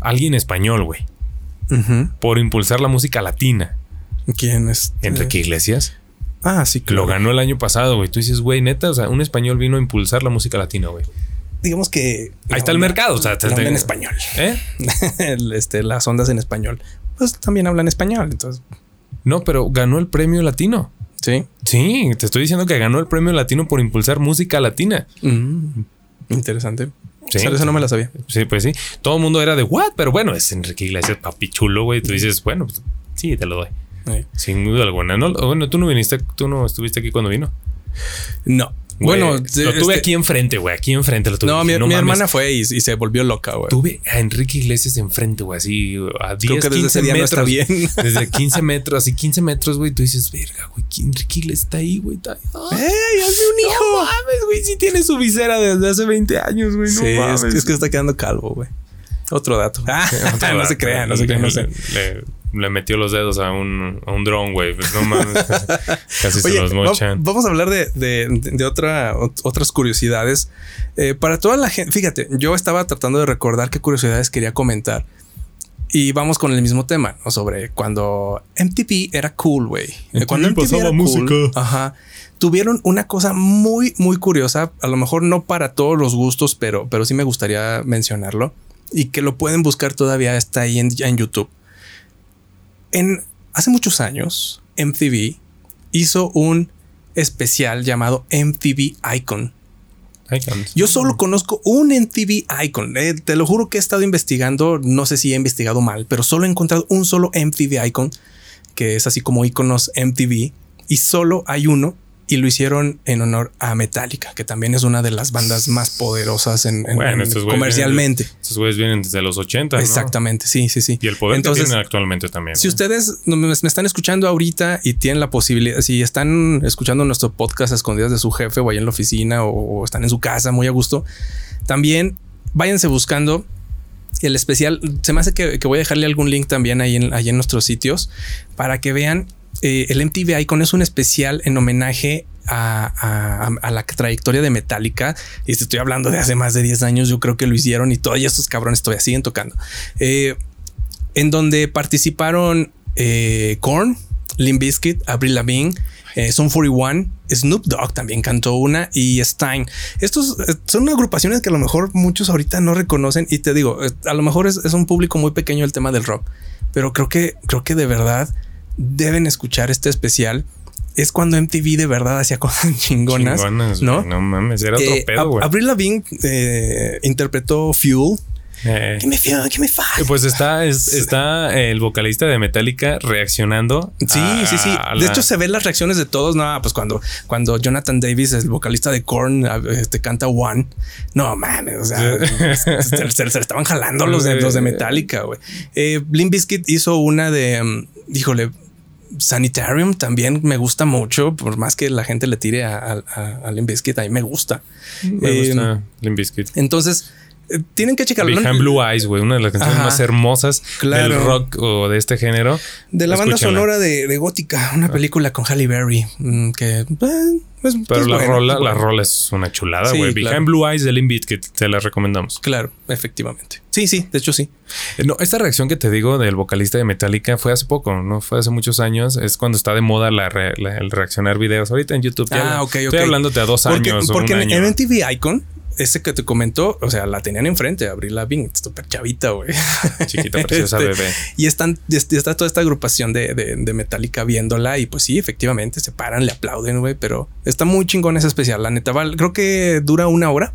alguien español, güey, por impulsar la música latina. ¿Quién es? Enrique Iglesias. Ah, sí, claro. Lo ganó el año pasado, güey. Tú dices, güey, neta, o sea, un español vino a impulsar la música latina, güey. Digamos que. Ahí está el mercado, o sea, en español. ¿Eh? *laughs* este, las ondas en español. Pues también hablan español, entonces. No, pero ganó el premio latino. Sí. Sí, te estoy diciendo que ganó el premio latino por impulsar música latina. Mm, interesante. Sí. eso no me la sabía. Sí, pues sí. Todo el mundo era de what, pero bueno, es Enrique Iglesias, papi chulo, güey. Tú dices, bueno, pues, sí, te lo doy. Sin duda alguna. No, bueno, tú no viniste, tú no estuviste aquí cuando vino. No bueno, lo tuve este aquí enfrente, güey. Aquí enfrente lo tuve. No, mi, hermana fue y, se volvió loca, güey. Tuve a Enrique Iglesias enfrente, güey. Así a 10, Creo que 15 metros. No está bien. *laughs* desde *laughs* 15 metros, así 15 metros, güey. Tú dices, verga, güey. Enrique Iglesias está ahí, güey. Está ¡Ey! ¡Hace un hijo! No mames, güey. Sí tiene su visera desde hace 20 años, güey. No sí, mames. Es, que, está quedando calvo, güey. Otro dato. Ah, *laughs* no se crean, no se crean, no sé le metió los dedos a un, a un drone, güey. Pues no mames. *laughs* Casi se los mochan. Vamos a hablar de, de, otra, otras curiosidades. Eh, para toda la gente, fíjate, yo estaba tratando de recordar qué curiosidades quería comentar. Y vamos con el mismo tema, ¿no? Sobre cuando MTV era cool, güey. Cuando MTV era música. Cool, ajá. Tuvieron una cosa muy, muy curiosa. A lo mejor no para todos los gustos, pero, pero sí me gustaría mencionarlo. Y que lo pueden buscar todavía, está ahí en, en YouTube en hace muchos años, MTV hizo un especial llamado MTV Icon. Yo solo conozco un MTV Icon. Eh, te lo juro que he estado investigando. No sé si he investigado mal, pero solo he encontrado un solo MTV Icon que es así como iconos MTV y solo hay uno y lo hicieron en honor a Metallica, que también es una de las bandas más poderosas en, comercialmente. Estos güeyes vienen desde los 80. Exactamente, sí, sí, sí. Y el poder Entonces, que tienen actualmente también. Si ustedes me, están escuchando ahorita y tienen la posibilidad, si están escuchando nuestro podcast a escondidas de su jefe o ahí en la oficina o, están en su casa muy a gusto, también váyanse buscando el especial. Se me hace que, voy a dejarle algún link también ahí en, ahí en nuestros sitios para que vean eh, el MTV Icon es un especial en homenaje a, la trayectoria de Metallica. Y estoy hablando de hace más de 10 años. Yo creo que lo hicieron y todavía estos cabrones todavía siguen tocando. Eh, en donde participaron eh, Korn, Limp Bizkit, Avril Lavigne, eh, Son 41, Snoop Dogg también cantó una y Stein. Estos eh, son agrupaciones que a lo mejor muchos ahorita no reconocen y te digo, eh, a lo mejor es, es un público muy pequeño el tema del rock, pero creo que creo que de verdad deben escuchar este especial. Es cuando MTV de verdad hacía cosas *laughs* chingonas, Chingonas, ¿no? No mames, era otro Eh, pedo, güey. Avril Lavigne eh, interpretó Fuel. Eh, Give me fuel, give me fire. Pues está, es- *laughs* está el vocalista de Metallica reaccionando. Sí, a- sí, sí. De la- hecho, se ven las reacciones de todos. No, pues cuando, cuando Jonathan Davis, el vocalista de Korn, este, canta One. No mames, o sea, *laughs* se, se- estaban jalando los de, los de Metallica, güey. Eh, Limp Bizkit hizo una de, um, híjole, Sanitarium también me gusta mucho, por más que la gente le tire a, a, a- a Limp Bizkit, a mí me gusta. Me Eh, gusta Limp Bizkit. Entonces, tienen que checarlo. Behind Blue Eyes, güey, una de las canciones Ajá. más hermosas Claro. del rock o de este género. De la banda sonora de, de Gótica, una película con Halle Berry, mm, que eh, es, Pero es la buena, rola, la rola es una chulada, Sí, güey. claro. Behind Blue Eyes de Limp Bizkit, te la recomendamos. Claro, efectivamente. Sí, sí, de hecho sí. Eh, No, esta reacción que te digo del vocalista de Metallica fue hace poco, no fue hace muchos años. Es cuando está de moda la re- la- el reaccionar videos. Ahorita en YouTube. ya- Ah, ok, ok. Estoy hablándote a dos Porque, años. o porque un en, año. en MTV Icon, ese que te comentó, o sea, la tenían enfrente, Abril Lavigne, súper chavita, güey. *laughs* Chiquita, preciosa Este, bebé. Y están, está toda esta agrupación de, de, de Metallica viéndola y pues sí, efectivamente se paran, le aplauden, güey, pero está muy chingón ese especial. La neta, val- creo que dura una hora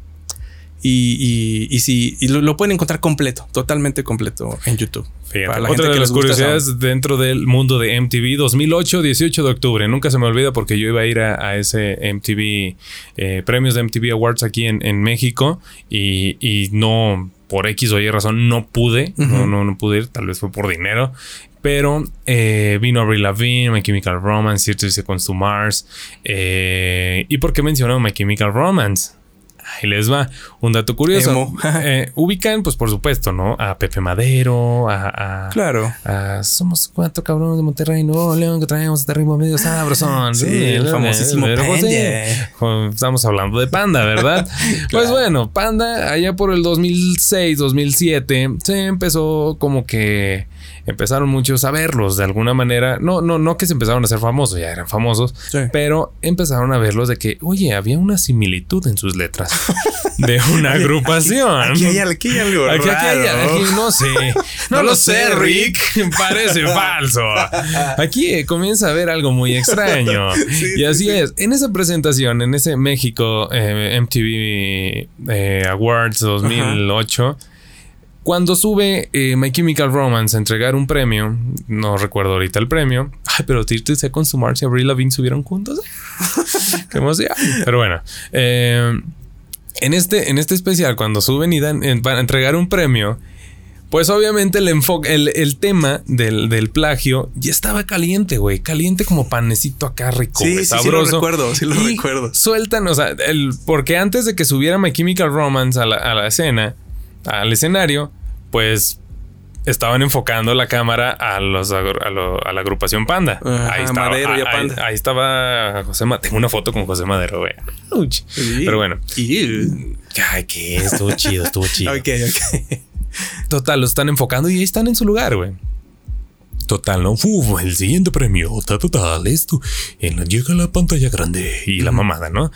y, y, y sí, y lo, lo pueden encontrar completo, totalmente completo en YouTube. Fíjate, otra gente de las curiosidades dentro del mundo de MTV 2008, 18 de octubre. Nunca se me olvida porque yo iba a ir a, a ese MTV, eh, premios de MTV Awards aquí en, en México y, y no, por X o Y razón, no pude, no, no, no pude ir, tal vez fue por dinero. Pero eh, vino Avril Lavigne, My Chemical Romance, 30 Seconds to Mars. eh, ¿Y por qué mencionó My Chemical Romance? Ahí les va un dato curioso. *laughs* Eh, ubican, pues por supuesto, ¿no? A Pepe Madero, a, a- Claro. a- somos cuatro cabrones de Monterrey, Nuevo León, que traemos este ritmo medio sabrosón. Sí, el famosísimo Panda. Estamos hablando de Panda, ¿verdad? *laughs* Pues bueno, Panda, allá por el 2006, 2007, se empezó como que empezaron muchos a verlos de alguna manera. No, no, no que se empezaron a ser famosos, ya eran famosos, Sí. pero empezaron a verlos de que, oye, había una similitud en sus letras *laughs* de una agrupación. Aquí hay, aquí hay algo Aquí, aquí hay- raro. aquí no sé. *laughs* No, lo sé, Rick. *laughs* Parece falso. Aquí eh, comienza a haber algo muy extraño. Sí, y sí, así sí. es. En esa presentación, en ese México eh, MTV eh, Awards 2008, cuando sube eh, My Chemical Romance a entregar un premio, no recuerdo ahorita el premio. Ay, pero Tirte se con su Marcia Avril Lavigne subieron juntos. *laughs* Qué emoción. Pero bueno. eh, en este, en este especial, cuando suben y dan para entregar un premio, pues obviamente el enfoque, el, el tema del, del plagio ya estaba caliente, güey. Caliente como panecito acá rico, Sí, sí, sí lo recuerdo, sí lo Y recuerdo. Sueltan, o sea, el, porque antes de que subiera My Chemical Romance a la, a la escena, al escenario, pues estaban enfocando la cámara a los a, lo- a la agrupación Panda. Ajá, ahí estaba, Madero y a ahí- Panda. Ahí, estaba José Madero. Tengo una foto con José Madero, güey. Sí. Pero bueno. Y- Ay, que estuvo chido, estuvo chido. *laughs* Ok, ok. Total, lo están enfocando y ahí están en su lugar, güey. Total, ¿no? Uf, el siguiente premio, ta, total, esto. En la, llega la pantalla grande y la mamada, ¿no?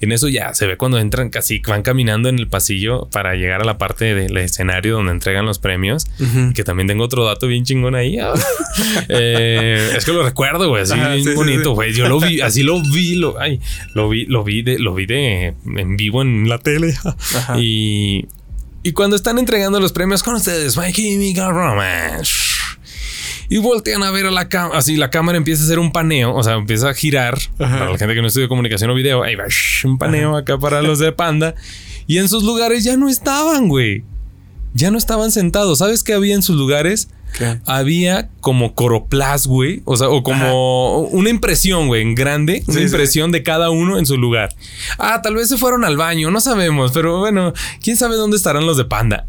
En eso ya se ve cuando entran, casi van caminando en el pasillo para llegar a la parte del escenario donde entregan los premios. Que también tengo otro dato bien chingón ahí. Ah. *laughs* Eh, es que lo recuerdo, güey, así Ajá, bien sí, sí, bonito, sí. güey. Yo lo vi, así lo vi, lo, ay, lo vi, lo vi de, lo vi de en vivo en la tele. Ajá. Y, y cuando están entregando los premios con ustedes, My Chemical Romance. Y voltean a ver a la cámara. Así la cámara empieza a hacer un paneo. O sea, empieza a girar. Para la gente que no estudia comunicación o video. Ahí va shh, un paneo acá para los de Panda. Y en sus lugares ya no estaban, güey. Ya no estaban sentados. ¿Sabes qué había en sus lugares? ¿Qué? Había como coroplas, güey. O sea, o como una impresión, güey, en grande. Una sí. impresión de cada uno en su lugar. Ah, tal vez se fueron al baño, no sabemos. Pero bueno, quién sabe dónde estarán los de Panda.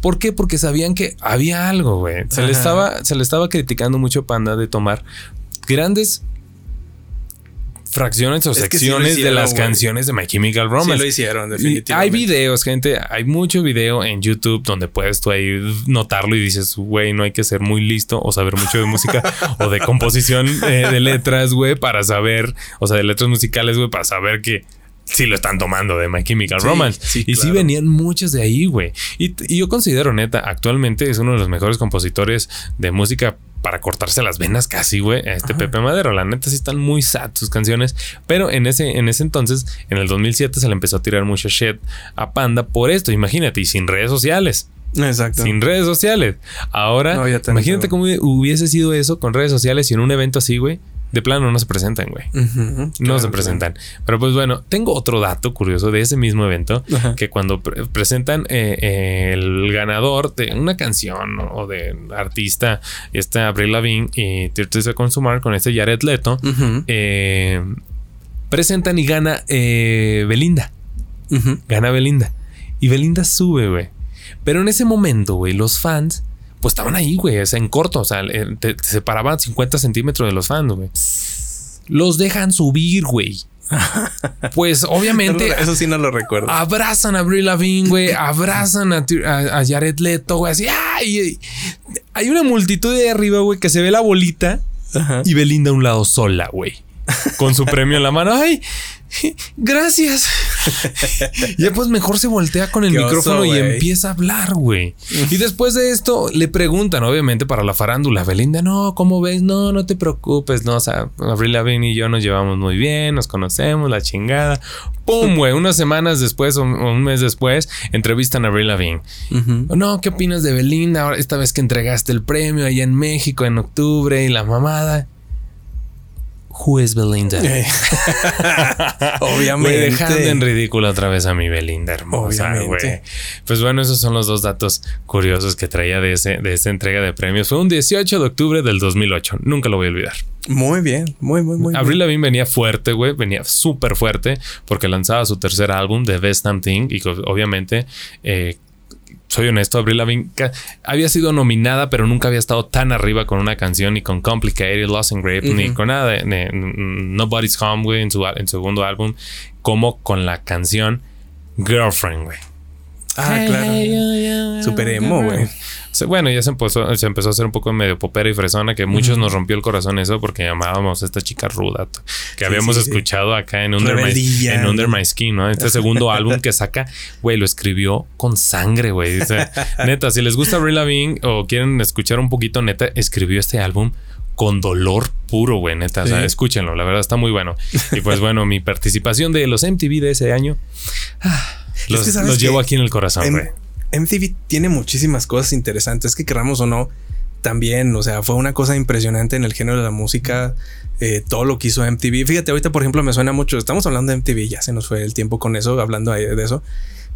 ¿Por qué? Porque sabían que había algo, güey. Se le estaba, se le estaba criticando mucho a Panda de tomar grandes fracciones o Es sí secciones de las canciones de My Chemical Romance. Sí lo hicieron, definitivamente. Hay videos, gente. Hay mucho video en YouTube donde puedes tú ahí notarlo y dices, güey, no hay que ser muy listo o saber mucho de música *laughs* o de composición eh, de letras, güey, para saber, o sea, de letras musicales, güey, para saber que sí lo están tomando de My Chemical Sí, Romance. sí, y sí venían muchos de ahí, güey. Y, y yo considero, neta, actualmente es uno de los mejores compositores de música para cortarse las venas casi, güey, a este Pepe Madero. La neta sí están muy sad sus canciones, pero en ese, en ese entonces, en el 2007, se le empezó a tirar mucho shit a Panda por esto, imagínate, y sin redes sociales. Exacto. Sin redes sociales. Ahora, No, imagínate cómo hubiese sido eso con redes sociales y en un evento así, güey. De plano no se presentan, güey. No claro, se presentan. Pero pues bueno, tengo otro dato curioso de ese mismo evento, que cuando pre- presentan eh, eh, el ganador de una canción o de artista, este Avril Lavigne y 30 Seconds to Mars con este Jared Leto, eh, presentan y gana Belinda. Gana Belinda. Y Belinda sube, güey. Pero en ese momento, güey, los fans, pues estaban ahí, güey, o sea, en corto, o sea, eh, te, te separaban 50 centímetros de los fans, güey. Los dejan subir, güey. *laughs* Pues obviamente Eso sí no lo recuerdo. abrazan a Brie Lavigne, güey, abrazan a, Ti- a- a Jared Leto, güey, así, ¡ay! Hay una multitud de arriba, güey, que se ve la bolita Ajá. y Belinda a un lado sola, güey. Con su premio en la mano. ¡Ay! *laughs* Gracias. *laughs* ya pues mejor se voltea con el Qué oso, micrófono y empieza a hablar, güey. Y después de esto le preguntan, obviamente, para la farándula, Belinda, no, ¿cómo ves? No, no te preocupes, no, o sea, Avril Lavigne y yo nos llevamos muy bien, nos conocemos, la chingada. ¡Pum, güey! Unas semanas después o un mes después, entrevistan a Avril Lavigne. No, ¿qué opinas de Belinda? Ahora, esta vez que entregaste el premio allá en México en octubre y la mamada. Who is Belinda? *laughs* Obviamente. Güey, dejando en ridículo otra vez a mi Belinda hermosa, güey. Pues bueno, esos son los dos datos curiosos que traía de, ese, de esa entrega de premios. Fue un 18 de octubre del 2008. Nunca lo voy a olvidar. Muy bien, muy, muy, muy bien. Lavigne venía fuerte, güey. Venía súper fuerte porque lanzaba su tercer álbum, The Best Damn Thing. Y obviamente, eh, soy honesto, Avril Lavigne había sido nominada, pero nunca había estado tan arriba con una canción, ni con Complicated, Lost and Grape, ni con nada de, de- Nobody's Home, güey, en su, en su segundo álbum, como con la canción Girlfriend, güey. Ah, claro. Super emo, güey. Bueno, ya se empezó, se empezó a hacer un poco medio popera y fresona, que muchos nos rompió el corazón eso porque llamábamos a esta chica ruda que Sí, habíamos sí, sí. escuchado acá en Under, my, Rebeldilla. en Under My Skin, ¿no? Este segundo *laughs* álbum que saca, güey, lo escribió con sangre, güey. Neta, si les gusta Avril Lavigne o quieren escuchar un poquito, neta, escribió este álbum con dolor puro, güey, neta. O sea, escúchenlo, la verdad está muy bueno. Y pues bueno, mi participación de los MTV de ese año, Es los, llevo aquí en el corazón, güey. MTV tiene muchísimas cosas interesantes que queramos o no. También, o sea, fue una cosa impresionante en el género de la música. eh, todo lo que hizo MTV. Fíjate, ahorita, por ejemplo, me suena mucho. Estamos hablando de MTV, ya se nos fue el tiempo con eso, hablando de eso.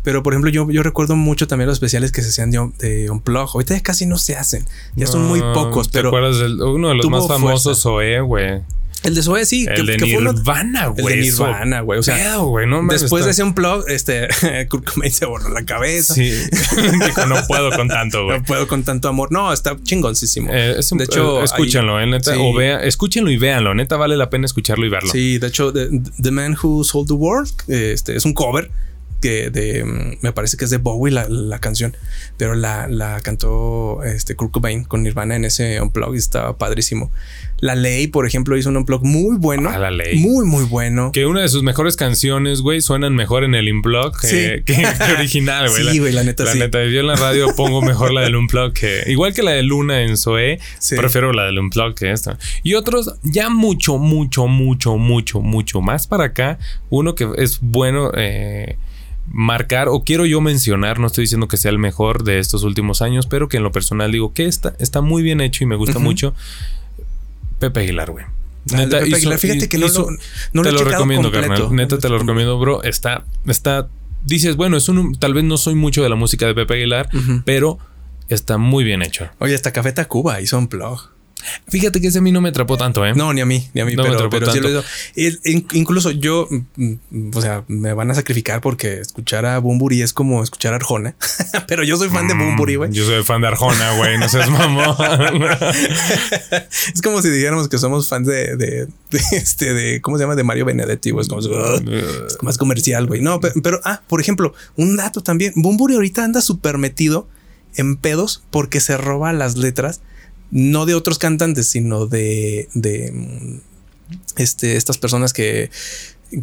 Pero, por ejemplo, yo, yo recuerdo mucho también los especiales que se hacían de, de Unplug. Ahorita ya casi no se hacen. Ya son muy No, pocos, ¿te pero acuerdas del- uno de los más famosos. Zoe, güey? el de Zoe sí. El de fue uno- Nirvana, el güey. de eso- Nirvana, güey. O sea, Pedo, no después de ese Unplug, este, *laughs* Kurt Cobain se borró la cabeza. Sí, *laughs* dijo, no puedo con tanto, *laughs* güey. No puedo con tanto amor. No, está chingoncísimo. Eh, es un- de hecho, eh, escúchanlo, eh, neta, sí. o vea, escúchenlo y véanlo, neta vale la pena escucharlo y verlo. Sí, de hecho, The, The Man Who Sold the World este, es un cover que de, me parece que es de Bowie la, la canción, pero la, la cantó este Kurt Cobain con Nirvana en ese unplug y estaba padrísimo. La Ley, por ejemplo, hizo un unplug muy bueno. Ah, La Ley. Muy, muy bueno. Que una de sus mejores canciones, güey, suenan mejor en el Unplug que, Sí. *laughs* que, que original, güey. *laughs* Sí, güey, la neta, La sí. neta, yo en la radio *laughs* pongo mejor la del Unplug que... Igual que la de Luna en Zoe, Sí. prefiero la del Unplug que esta. Y otros ya mucho, mucho, mucho, mucho, mucho más para acá. Uno que es bueno... eh, marcar o quiero yo mencionar, no estoy diciendo que sea el mejor de estos últimos años, pero que en lo personal digo que está, está muy bien hecho y me gusta mucho. Pepe Aguilar, güey. De Pepe hizo- Aguilar, fíjate que no hizo- no te lo recomiendo, completo. carnal. Neta, te lo recomiendo, bro. Está, está. Dices, bueno, es un. Tal vez no soy mucho de la música de Pepe Aguilar, pero está muy bien hecho. Oye, hasta Café Tacuba hizo un plug. Fíjate que ese a mí no me atrapó tanto, ¿eh? No, ni a mí, ni a mí, No me pero, atrapó pero sí lo hizo. Incluso yo, mm, mm, o sea, me van a sacrificar porque escuchar a Bumburi es como escuchar a Arjona, *laughs* pero yo soy fan de Bumburi, güey. Mm, Yo soy fan de Arjona, güey. No seas mamón. *laughs* Es como si dijéramos que somos fans de, de, de este, de, ¿cómo se llama? De Mario Benedetti, güey. Es como, más comercial, güey. No, pero, pero, ah, por ejemplo, un dato también. Bumburi ahorita anda súper metido en pedos porque se roba las letras, no de otros cantantes, sino de, de mm, este, estas personas que,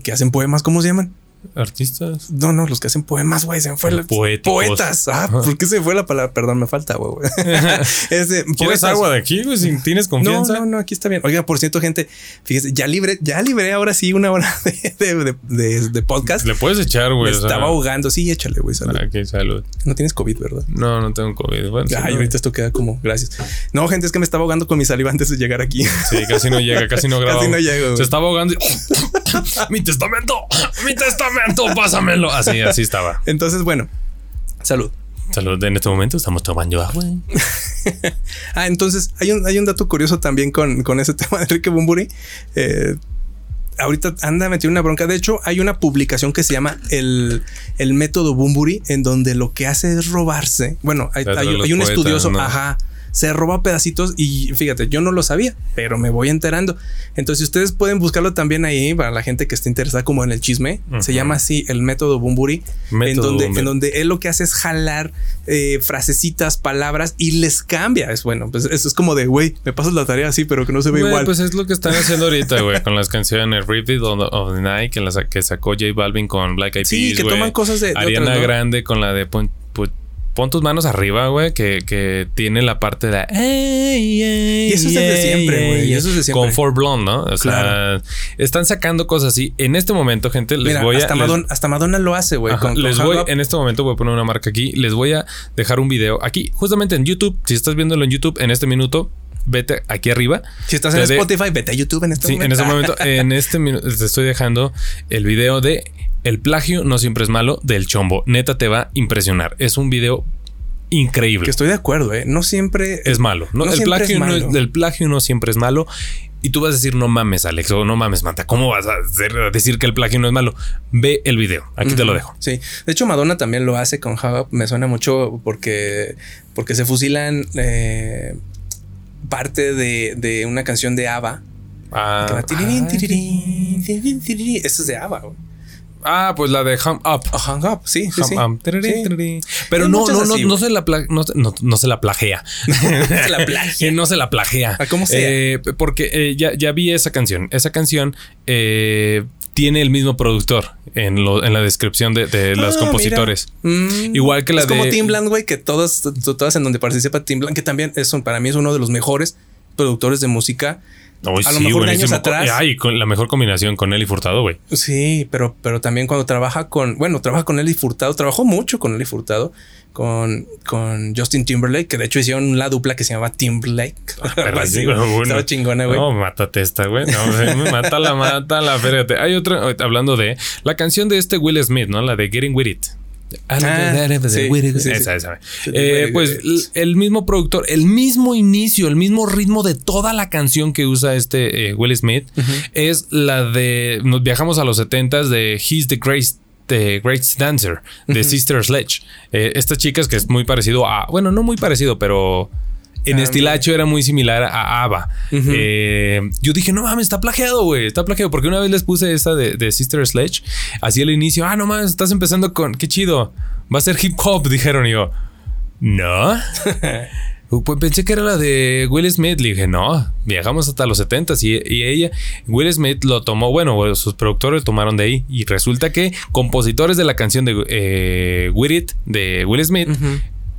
que hacen poemas, ¿cómo se llaman? Artistas. No, no, los que hacen poemas, güey, se me fue la... Poéticos. Poetas. Ah, ¿por qué se fue la palabra? Perdón, me falta, güey. *laughs* Este, ¿Quieres agua de aquí, güey? Si tienes confianza. No, no, no, aquí está bien. Oiga, por cierto, gente, fíjese, ya libre, ya libré ahora sí una hora de, de, de- de- de podcast. Le puedes echar, güey. sea, estaba ahogando. Sí, échale, güey. salud. Aquí, salud. No tienes COVID, ¿verdad? No, no tengo COVID. Bueno, sí, Ay, no. ahorita esto queda como, gracias. No, gente, es que me estaba ahogando con mi saliva antes de llegar aquí. Sí, casi no llega, casi no *laughs* graba. Casi no llega, güey. Se estaba ahogando. y- *laughs* mi testamento, mi testamento, pásamelo. Así, así estaba. Entonces, bueno, salud. Salud, en este momento estamos tomando agua. *laughs* Ah, entonces hay un, hay un dato curioso también con, con ese *laughs* tema de Enrique Bumburi. Eh, ahorita anda metido una bronca. De hecho, hay una publicación que se llama el, el método Bumburi, en donde lo que hace es robarse. Bueno, hay, un poetas, estudioso, ¿no? ajá. Se roba pedacitos y fíjate, yo no lo sabía, pero me voy enterando. Entonces, ustedes pueden buscarlo también ahí para la gente que esté interesada como en el chisme. Se llama así el método Bumburi, en donde, Bumburi. en donde él lo que hace es jalar eh, frasecitas, palabras y les cambia. Es bueno, pues eso es como de, güey, me pasas la tarea así, pero que no se ve igual. Pues es lo que están haciendo ahorita, güey, *laughs* con las canciones Rip It of the, Night que, la sa- que sacó J Balvin con Black Eyed Sí, Peas, que güey. toman cosas de- de Ariana otras, ¿no? Grande con la de pon, pon- tus manos arriba, güey, que, que tiene la parte de Y eso es desde siempre, güey, y eso es de siempre. Con For Blonde, ¿no? O sea, Claro. están sacando cosas así. En este momento, gente, les Mira, voy a les- Madonna, hasta Madonna lo hace, güey. Con- les voy, Up. en este momento voy a poner una marca aquí. Les voy a dejar un video aquí, justamente en YouTube. Si estás viéndolo en YouTube en este minuto, vete aquí arriba. Si estás en de- Spotify, vete a YouTube en este Sí, momento. en ese momento, en este *laughs* minuto te estoy dejando el video de El plagio no siempre es malo del chombo. Neta te va a impresionar. Es un video increíble. Que estoy de acuerdo, ¿eh? No siempre Es malo. No, No el, siempre plagio es no malo. es- el plagio no siempre es malo. Y tú vas a decir, no mames, Alex, o no mames, Manta. ¿Cómo vas a decir que el plagio no es malo? Ve el video. Aquí te lo dejo. Sí, de hecho Madonna también lo hace con Up. Me suena mucho porque, porque se fusilan eh, parte de, de una canción de ABBA. Ah, que va tirirín, ay. tirirín, tirirín, tirirín. Eso es de ABBA. güey. Ah, pues la de Hum Up. Oh, Hang Up, sí, sí, Hum sí. Up. Pero no, no, no, así, no güey. se la no, no- no se la plagea. se la *laughs* no se la plagea. *laughs* ¿cómo sea? Eh, porque eh, ya, ya vi esa canción. Esa canción eh, tiene el mismo productor en, lo- en la descripción de, de los Ah, compositores. Mm, Igual que la es como de- Timbaland, güey, que todas, todas en donde participa Timbaland, que también es un- para mí es uno de los mejores productores de música. Uy, a lo sí, mejor de años buenísimo. atrás. Ay, con la mejor combinación con Nelly Furtado, güey. Sí, pero, pero también cuando trabaja con, bueno, trabaja con Nelly Furtado, trabajó mucho con Nelly Furtado, con, con Justin Timberlake, que de hecho hicieron la dupla que se llamaba Timberlake. *laughs* Pero Así, sí, bueno. Estaba chingona, güey. No, mátate esta, güey. No, mátala, mátala. Espérate. Hay otra, hablando de la canción de este Will Smith, ¿no? La de Getting With It. Ah, sí, sí, sí. esa, esa. Sí, Eh, sí. pues el mismo productor, el mismo inicio, el mismo ritmo de toda la canción que usa este eh, Will Smith es la de. Nos viajamos a los 70s de He's the Great. The Great Dancer de Sister Sledge. Eh, estas chicas que es muy parecido a. Bueno, no muy parecido, pero. En Ah, estilacho era muy similar a ABBA. Ujú. Eh, yo dije, no mames, está plagiado, güey. Está plagiado. Porque una vez les puse esta de, de Sister Sledge. Así al inicio, ah, no mames, estás empezando con. Qué chido. Va a ser hip hop, *laughs* dijeron. Y yo, no. *laughs* Pues pensé que era la de Will Smith. Le dije, no, viajamos hasta los 70 y, y ella, Will Smith lo tomó, bueno, sus productores lo tomaron de ahí. Y resulta que compositores de la canción de eh, With It, de Will Smith.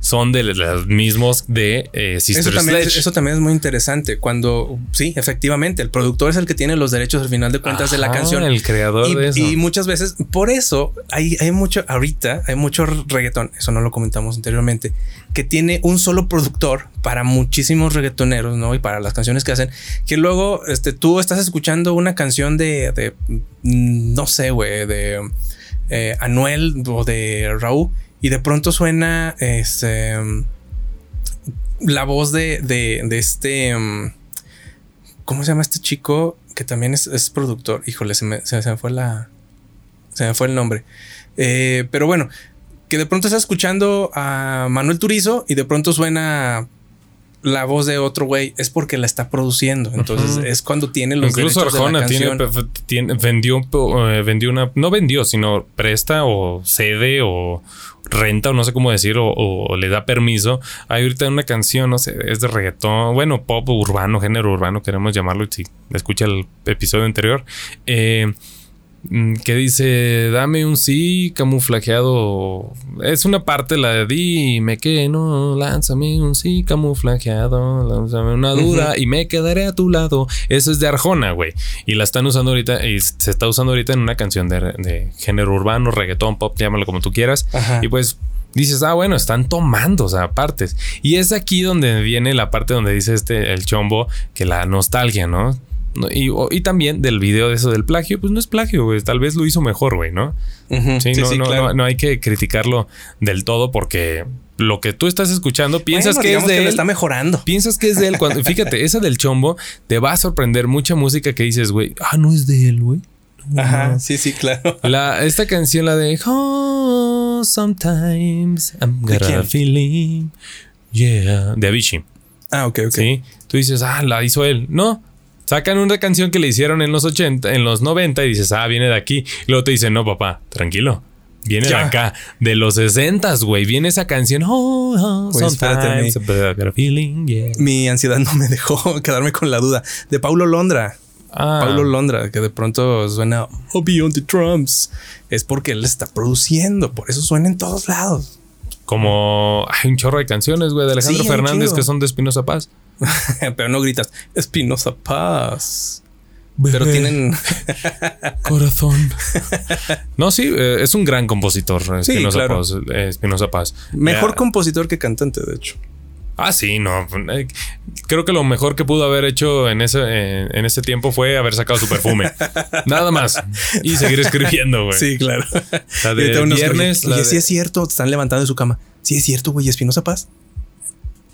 Son de los mismos de eh, Sister Eso también, es, eso también es muy interesante. Cuando, sí, efectivamente, el productor es el que tiene los derechos al final de cuentas de la canción. El creador y, de eso. y muchas veces, por eso hay, hay mucho, ahorita hay mucho reggaetón, eso no lo comentamos anteriormente, que tiene un solo productor para muchísimos reggaetoneros, ¿no? Y para las canciones que hacen, que luego este, tú estás escuchando una canción de, de mm, no sé, güey, de eh, Anuel o de Raúl, y de pronto suena este, la voz de, de, este... mm, ¿Cómo se llama este chico que también es, productor? Híjole, se me, se, me fue la. Se me fue el nombre. Eh, pero bueno, que de pronto estás escuchando a Manuel Turizo y de pronto suena la voz de otro güey, es porque la está produciendo. Entonces es cuando tiene los Incluso derechos de la Arjona tiene, vendió, eh, vendió una, no vendió, sino presta o cede o renta o no sé cómo decir, o, o le da permiso. Hay ahorita una canción, no sé, es de reggaetón, bueno, pop urbano, género urbano, queremos llamarlo, si escucha el episodio anterior. eh, que dice, dame un sí camuflajeado. Es una parte la de dime que no, lánzame un sí camuflajeado, lánzame una duda y me quedaré a tu lado. Eso es de Arjona, güey. Y la están usando ahorita, y se está usando ahorita en una canción de, de género urbano, reggaetón, pop, llámalo como tú quieras. Ajá. Y pues dices, ah, bueno, están tomando, o sea, partes. Y es aquí donde viene la parte donde dice este, el chombo, que la nostalgia, ¿no? No, Y, y también del video de eso del plagio, pues no es plagio, güey. Tal vez lo hizo mejor, güey, ¿no? Ujú. Sí, Sí, no, sí, no, claro. no, no hay que criticarlo del todo porque lo que tú estás escuchando piensas Bueno, que es de lo él. está mejorando. Piensas que es de él. Cuando, *laughs* fíjate, esa del chombo te va a sorprender mucha música que dices, güey, ah, no es de él, güey. Ajá, sí, sí, claro. La, esta canción, la de Oh, sometimes I'm ¿De got a feeling. Yeah. De Avicii. Ah, ok, ok. Sí. Tú dices, ah, la hizo él. No. Sacan una canción que le hicieron en los 80, en los 90 y dices, ah, viene de aquí. Y luego te dicen, no, papá, tranquilo. Viene de acá, de los 60, güey. Viene esa canción. Oh, oh, Güey, espérate, sometimes feeling. Yeah. Mi ansiedad no me dejó *laughs* quedarme con la duda. De Paulo Londra. Ah, Paulo Londra, que de pronto suena Oh Beyond the Drums. Es porque él está produciendo. Por eso suena en todos lados. como hay un chorro de canciones, güey, de Alejandro Sí, Fernández que son de Espinosa Paz. *laughs* Pero no gritas Espinosa Paz. Pero tienen. *laughs* Corazón. no, sí, eh, es un gran compositor, Sí, Espinosa claro. Paz. eh, Espinosa Paz. Mejor Eh, compositor que cantante, de hecho. Ah, sí, no. eh, Creo que lo mejor que pudo haber hecho en ese, eh, en ese tiempo fue haber sacado su perfume. *laughs* Nada más. Y seguir escribiendo, güey. Sí, claro. La de viernes. Oye, la oye, de- sí es cierto. Están levantando de su cama. Sí es cierto, güey. Espinosa Paz.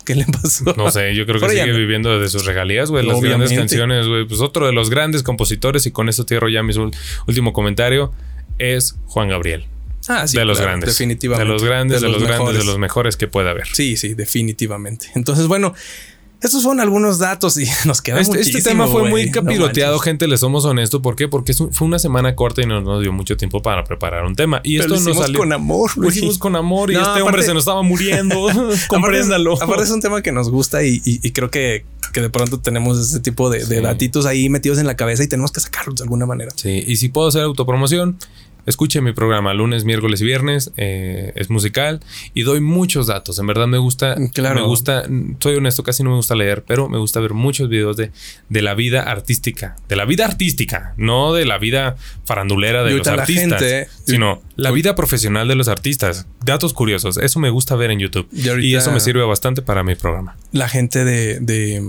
¿Qué le pasó? No sé, yo creo que sigue viviendo de sus regalías, güey. Las Obviamente. grandes canciones, güey. Pues otro de los grandes compositores, y con esto cierro ya mi último comentario, es Juan Gabriel. Ah, sí, de los claro, grandes. Definitivamente. De los grandes, de, los, grandes, mejores. de los mejores que puede haber. Sí, sí, definitivamente. Entonces, bueno, estos son algunos datos y *laughs* nos queda Este, este tema fue muy capiroteado, gente. Le somos honestos. ¿Por qué? Porque un- fue una semana corta y no nos dio mucho tiempo para preparar un tema. Y Pero esto lo nos hicimos salió. con amor, Lo hicimos con amor y No, este hombre aparte- se nos estaba muriendo. *laughs* *laughs* Compréndalo. Aparte es un tema que nos gusta y, y- y creo que, que de pronto tenemos ese tipo de, de Sí. datitos ahí metidos en la cabeza y tenemos que sacarlos de alguna manera. Sí, y si puedo hacer autopromoción, escuche mi programa lunes, miércoles y viernes. eh, es musical y doy muchos datos. En verdad me gusta. Claro. Me gusta. Soy honesto, casi no me gusta leer, pero me gusta ver muchos videos de, de la vida artística. De la vida artística, no de la vida farandulera de Y los la artistas, gente- sino la vida profesional de los artistas. Datos curiosos. Eso me gusta ver en YouTube. Y Y eso me sirve bastante para mi programa. La gente de, de,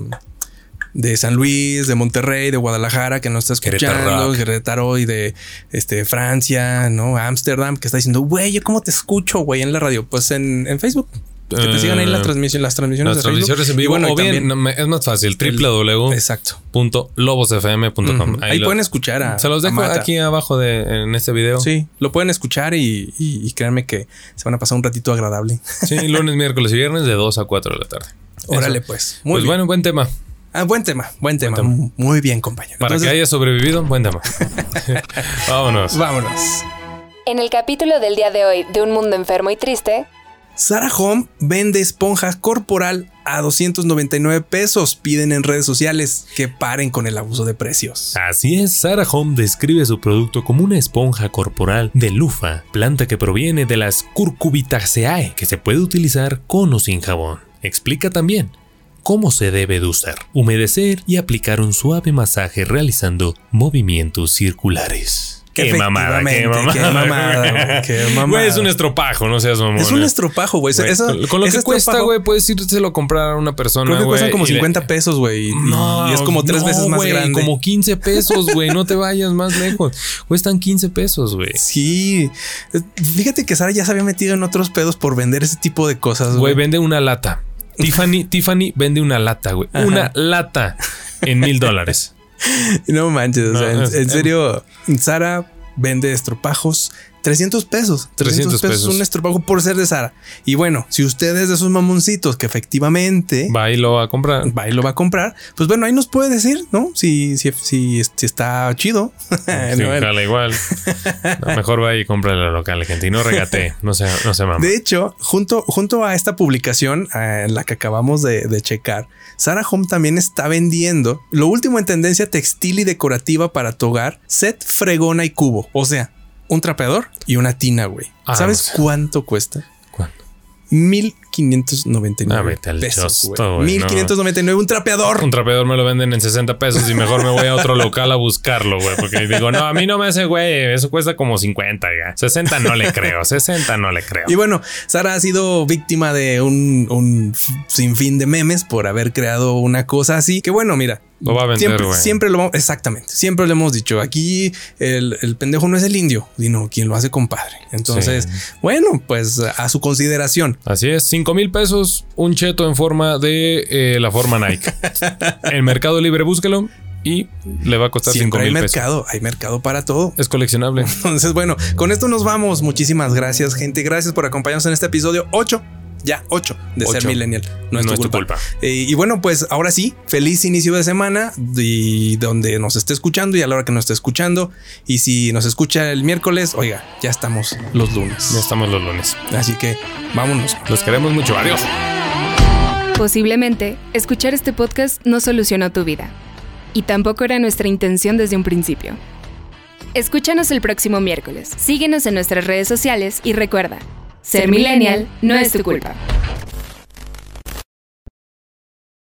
de San Luis, de Monterrey, de Guadalajara, que nos está escuchando. Querétaro y de este, Francia, ¿no? Ámsterdam, que está diciendo, güey, ¿yo cómo te escucho, güey, en la radio? Pues en, en Facebook. Que te sigan ahí en la Eh, transmisión, las transmisiones Las de Facebook. transmisiones en Y vivo. bueno, o bien, también- es más fácil. Www.lobosfm.com. Ujú. Ahí, pueden escuchar a. Se los dejo aquí abajo de, en este video. Sí, lo pueden escuchar y, y- y créanme que se van a pasar un ratito agradable. Sí, lunes, miércoles y viernes de 2 a 4 de la tarde. Órale, Eso. pues. Muy Pues bien. bueno, buen tema. Ah, buen tema, buen tema. tema. Muy bien, compañero. Para Entonces, que haya sobrevivido, buen tema. *laughs* *laughs* Vámonos. Vámonos. En el capítulo del día de hoy de Un Mundo Enfermo y Triste, Sarah Home vende esponja corporal a 299 pesos. Piden en redes sociales que paren con el abuso de precios. Así es, Sarah Home describe su producto como una esponja corporal de lufa, planta que proviene de las Curcubitaceae, que se puede utilizar con o sin jabón. Explica también cómo se debe de usar, humedecer y aplicar un suave masaje realizando movimientos circulares. Qué mamada, qué mamada. qué mamada, qué mamada. Güey, *laughs* es un estropajo, no seas mamón. Es un estropajo, güey. Eso- con, con lo que cuesta, güey, puedes írselo a comprar a una persona, Creo que güey, cuestan como y le- 50 pesos, güey. y- No, y es como tres no, veces más güey, grande. Como 15 pesos, güey. No te vayas más lejos. Cuestan 15 pesos, güey. Sí. Fíjate que Sara ya se había metido en otros pedos por vender ese tipo de cosas, Güey, güey. vende una lata. Tiffany, Tiffany vende una lata, güey. Ajá. Una lata. en mil dólares. *laughs* No manches, o No, sea, en, en serio, Sara vende estropajos 300 pesos. 300 pesos, pesos. un estropajo por ser de Sara. Y bueno, si usted es de esos mamoncitos que efectivamente Va y lo va a comprar. va y lo va a comprar, pues bueno, ahí nos puede decir, ¿no? Si, si, si, si está chido. *laughs* Sí, *laughs* igual. *laughs* No, mejor va y compra lo local, gente. Y no regate. No se, no se mama. De hecho, junto, junto a esta publicación eh, en la que acabamos de, de checar, Sarah Home también está vendiendo lo último en tendencia textil y decorativa para tu hogar, set fregona y cubo. O sea, un trapeador y una tina, güey. Ah, ¿Sabes no cuánto cuesta? ¿Cuándo? 1599 Ah, vete al pesos, chosto, güey. güey, no. 1599 un trapeador. Un trapeador me lo venden en 60 pesos y mejor me voy a otro local a buscarlo, güey. Porque digo, no, a mí no me hace, güey. Eso cuesta como 50, ya. 60 no le creo. 60 no le creo. Y bueno, Sara ha sido víctima de un, un sinfín de memes por haber creado una cosa así. Que bueno, mira. Lo va a vender, siempre, siempre lo vamos, exactamente. Siempre lo hemos dicho. Aquí el, el pendejo no es el indio, sino quien lo hace compadre. Entonces, Sí. bueno, pues a su consideración. Así es, 5 mil pesos, un cheto en forma de eh, la forma Nike. *laughs* en Mercado Libre, búsquelo y le va a costar 5 Siempre hay mil pesos. mercado, hay mercado para todo. Es coleccionable. Entonces, bueno, con esto nos vamos. Muchísimas gracias, gente. Gracias por acompañarnos en este episodio 8. Ya, 8 de ser millennial. No es, No tu, es tu culpa. culpa. Eh, y bueno, pues ahora sí, feliz inicio de semana y donde nos esté escuchando y a la hora que nos esté escuchando. Y si nos escucha el miércoles, oiga, ya estamos los lunes. Ya estamos los lunes. Así que vámonos. Los queremos mucho. Adiós. Posiblemente, escuchar este podcast no solucionó tu vida. Y tampoco era nuestra intención desde un principio. Escúchanos el próximo miércoles. Síguenos en nuestras redes sociales y recuerda, ser millennial no es tu culpa.